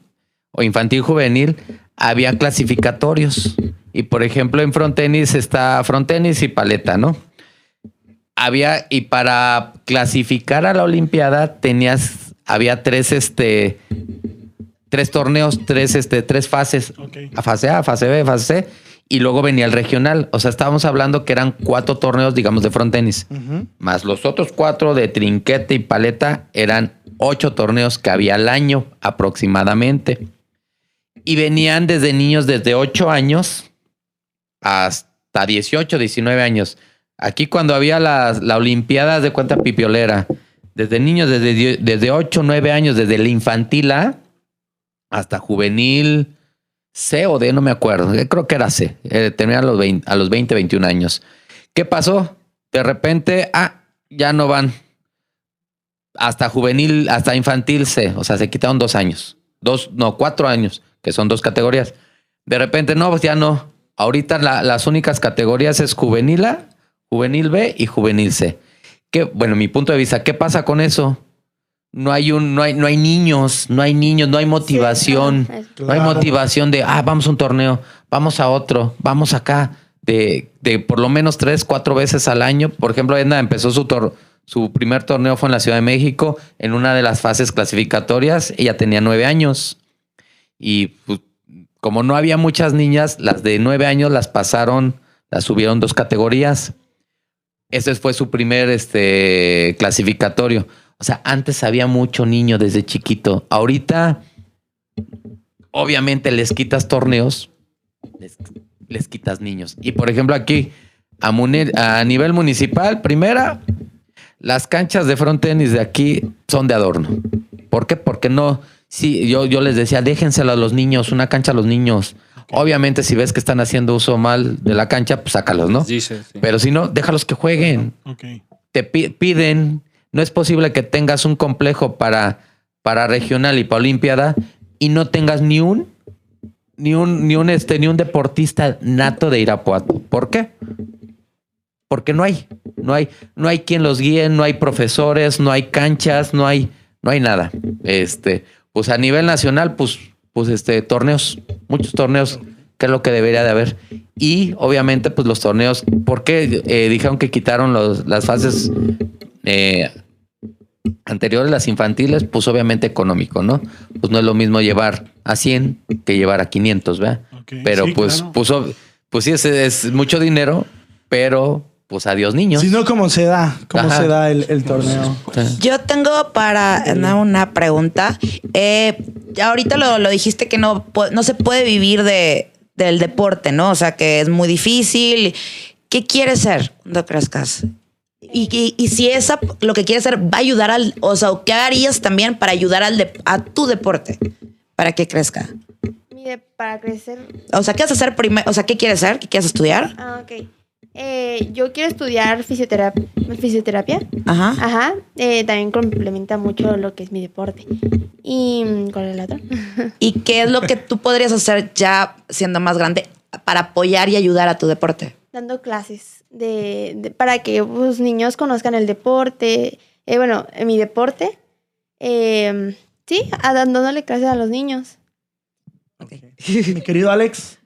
o Infantil Juvenil había clasificatorios. Y por ejemplo, en front tenis está front tenis y paleta, ¿no? Había, y para clasificar a la Olimpiada tenías, había tres, este, tres torneos, tres, este, tres fases. A fase A, fase B, fase C. Y luego venía el regional. O sea, estábamos hablando que eran cuatro torneos, digamos, de front tenis. Más los otros cuatro de trinquete y paleta eran ocho torneos que había al año aproximadamente. Y venían desde niños desde 8 años hasta 18, 19 años. Aquí cuando había las la Olimpiadas de cuenta pipiolera, desde niños desde, desde 8, 9 años, desde la infantil A hasta juvenil C o D, no me acuerdo. Eh, Creo que era C. Eh, terminan a los 20, a los 20, 21 años. ¿Qué pasó? De repente, ah, ya no van hasta juvenil, hasta infantil C. O sea, se quitaron dos años. Dos, no, cuatro años, que son dos categorías. De repente, no, pues ya no. Ahorita la- las únicas categorías es juvenil A, juvenil B y juvenil C. ¿Qué, bueno, mi punto de vista, ¿qué pasa con eso? No hay un, no hay, no hay niños, no hay niños, no hay motivación. No hay motivación de, ah, vamos a un torneo, vamos a otro, vamos acá, de, de por lo menos tres, cuatro veces al año. Por ejemplo, Edna empezó su, tor- su primer torneo fue en la Ciudad de México, en una de las fases clasificatorias, ella tenía nueve años. Y pues, como no había muchas niñas, las de nueve años las pasaron la subieron dos categorías. Ese fue su primer este, clasificatorio. O sea, antes había mucho niño desde chiquito. Ahorita, obviamente, les quitas torneos, les, les quitas niños. Y por ejemplo, aquí, a, nivel municipal, primera, las canchas de front tenis de aquí son de adorno. ¿Por qué? Porque no. Sí, yo, yo les decía, déjenselo a los niños, una cancha a los niños. Obviamente, si ves que están haciendo uso mal de la cancha, pues sácalos, ¿no? Dice, sí. Pero si no, déjalos que jueguen. Ok. Te pi- piden. No es posible que tengas un complejo para, para regional y para Olimpiada y no tengas ni un ni un, ni un este, ni un deportista nato de Irapuato. ¿Por qué? Porque no hay, no hay, no hay quien los guíe, no hay profesores, no hay canchas, no hay, no hay nada. Este, pues a nivel nacional, pues, pues este, torneos, muchos torneos, que es lo que debería de haber. Y obviamente, pues los torneos, ¿por qué eh, dijeron que quitaron los, las fases eh, anteriores, las infantiles? Pues obviamente económico, ¿no? Pues no es lo mismo llevar a 100 que llevar a 500, ¿verdad? Pero sí, pues, claro. pues, pues sí, es, es mucho dinero, pero pues adiós niños. Si no, ¿cómo se da? ¿Cómo Ajá. se da el, el torneo? Yo tengo para una pregunta. Eh, ahorita lo, lo dijiste que no, no se puede vivir de, del deporte, ¿no? O sea, que es muy difícil. ¿Qué quieres ser cuando crezcas? Y, y- y si esa, lo que quieres ser va a ayudar al, o sea, ¿qué harías también para ayudar al de- a tu deporte para que crezca? Mire, para crecer. O sea, ¿qué vas a hacer primero? O sea, ¿qué quieres ser? ¿Qué quieres estudiar? Ah, ok. Eh, yo quiero estudiar fisioterapia. fisioterapia. Ajá. Ajá. Eh, también complementa mucho lo que es mi deporte. ¿Y mm, cuál es la otra? ¿Y qué es lo que tú podrías hacer ya siendo más grande para apoyar y ayudar a tu deporte? Dando clases de, de- para que los niños conozcan el deporte. Eh, bueno, en mi deporte. eh, sí, a- dándole clases a los niños. Mi querido Alex.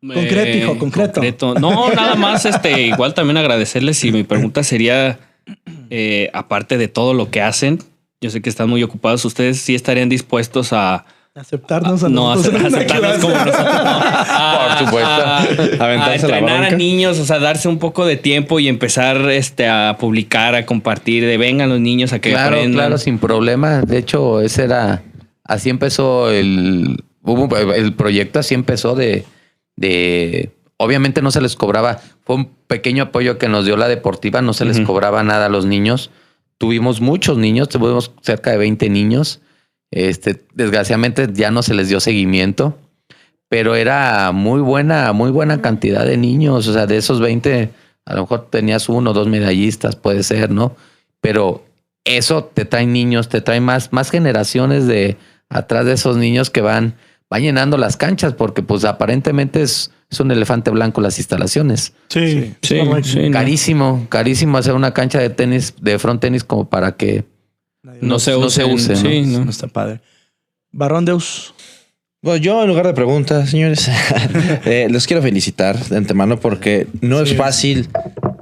Concreto, hijo, concreto. No, nada más, este, igual también agradecerles y mi pregunta sería, eh, aparte de todo lo que hacen, yo sé que están muy ocupados, ¿ustedes sí estarían dispuestos a... Aceptarnos a Ah, no, a, nosotros aceptarnos como nosotros. no, a- Por supuesto. A, a entrenar a niños, o sea, darse un poco de tiempo y empezar este, a publicar, a compartir, de vengan los niños a que Claro, aprendan. claro, sin problema. De hecho, ese era, así empezó el, hubo- el proyecto, así empezó de, de, obviamente no se les cobraba, fue un pequeño apoyo que nos dio la deportiva, no se les cobraba nada a los niños. Tuvimos muchos niños, tuvimos cerca de 20 niños. Este, desgraciadamente ya no se les dio seguimiento, pero era muy buena, muy buena cantidad de niños. O sea, de esos 20, a lo mejor tenías uno o dos medallistas, puede ser, ¿no? Pero eso te trae niños, te trae más, más generaciones de atrás de esos niños que van, van llenando las canchas, porque pues aparentemente es, es un elefante blanco las instalaciones. Sí, Sí, correcto. sí, no. Carísimo, carísimo hacer una cancha de tenis, de front tenis como para que No se no se use. Sí, no. No está padre. Barrón Deus. Bueno, yo en lugar de preguntas, señores, eh, los quiero felicitar de antemano porque no es fácil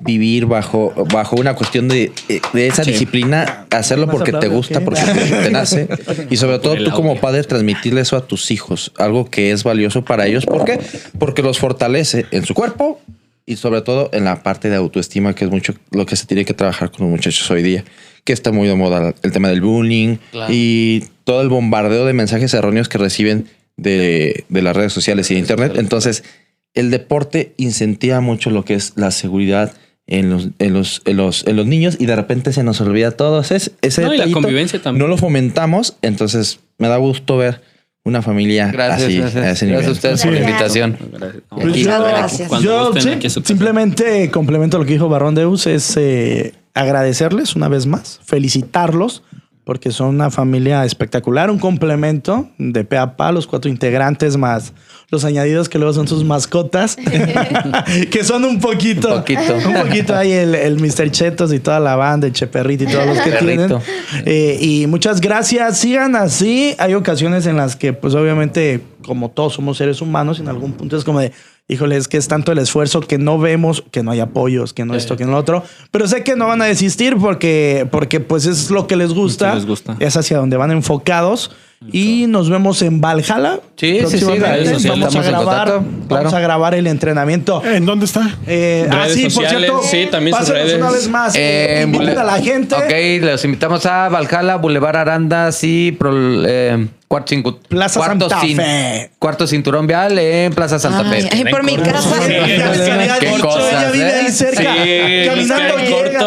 vivir bajo, bajo una cuestión de, eh, de esa Sí. disciplina, hacerlo ¿Más porque te gusta, porque te, nace y sobre todo tú como padre transmitirle eso a tus hijos, algo que es valioso para ellos. ¿Por qué? Porque los fortalece en su cuerpo y sobre todo en la parte de autoestima, que es mucho lo que se tiene que trabajar con los muchachos hoy día, que está muy de moda el tema del bullying Claro. y todo el bombardeo de mensajes erróneos que reciben de, de las redes sociales y de internet. Entonces, el deporte incentiva mucho lo que es la seguridad en los, en los, en los, en los niños y de repente se nos olvida todo. Ese, ese No, y la convivencia también. No lo fomentamos, entonces me da gusto ver una familia Gracias, así, gracias. a ese Gracias a ustedes por la Gracias. invitación. No, Aquí, yo- Gracias. Cuando Yo sí, aquí simplemente complemento lo que dijo Barrón Deus, es eh, agradecerles una vez más, felicitarlos, porque son una familia espectacular, un complemento de pe a pa, los cuatro integrantes más los añadidos que luego son sus mascotas, que son un poquito, Un poquito. un poquito ahí el, el Mr. Chetos y toda la banda, el Cheperrito y todos los que tienen. Perrito. Eh, y muchas gracias. Sigan así. Hay ocasiones en las que, pues obviamente, como todos somos seres humanos, en algún punto es como de, híjole, es que es tanto el esfuerzo que no vemos, que no hay apoyos, que no esto, que no lo otro. Pero sé que no van a desistir porque, porque pues es lo que les gusta. les gusta. Es hacia donde van enfocados. Y nos vemos en Valhalla. Sí, sí, sí. Vamos a Estamos grabar, contacto, claro. vamos a grabar el entrenamiento. ¿En dónde está? Eh, ah, sí, por sociales, cierto. sí, también sus redes. una vez más. Eh, Eh, a la gente. Ok, los invitamos a Valhalla, Boulevard Arandas y Pro- eh, cuarto, cincu- Plaza cuarto Santa Fe. Cuarto cinturón vial en Plaza Santa Ay, Fe. ay, por mi casa. Sí, se había Qué cosas, ella vive ¿eh? ahí cerca. Sí, Caminando llega.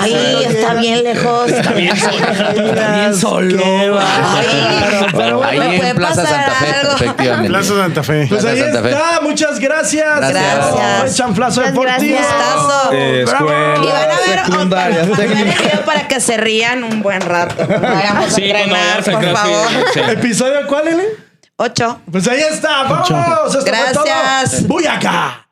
Ay, está bien lejos. Está bien Está bien solo. Pero Ahí ¿me puede en Plaza Santa Fe, algo? efectivamente. Plaza Santa Fe. Pues Plaza ahí Santa Fe. está. Muchas gracias. Gracias. Chanflazo Muchas Deportivo. Eh, escuela, Y van a ver video para que se rían un buen rato. Vayamos a Sí, entrenar, por favor. ¿Episodio cuál, Ele? Ocho. Pues ahí está. Todo. Gracias. Voy acá.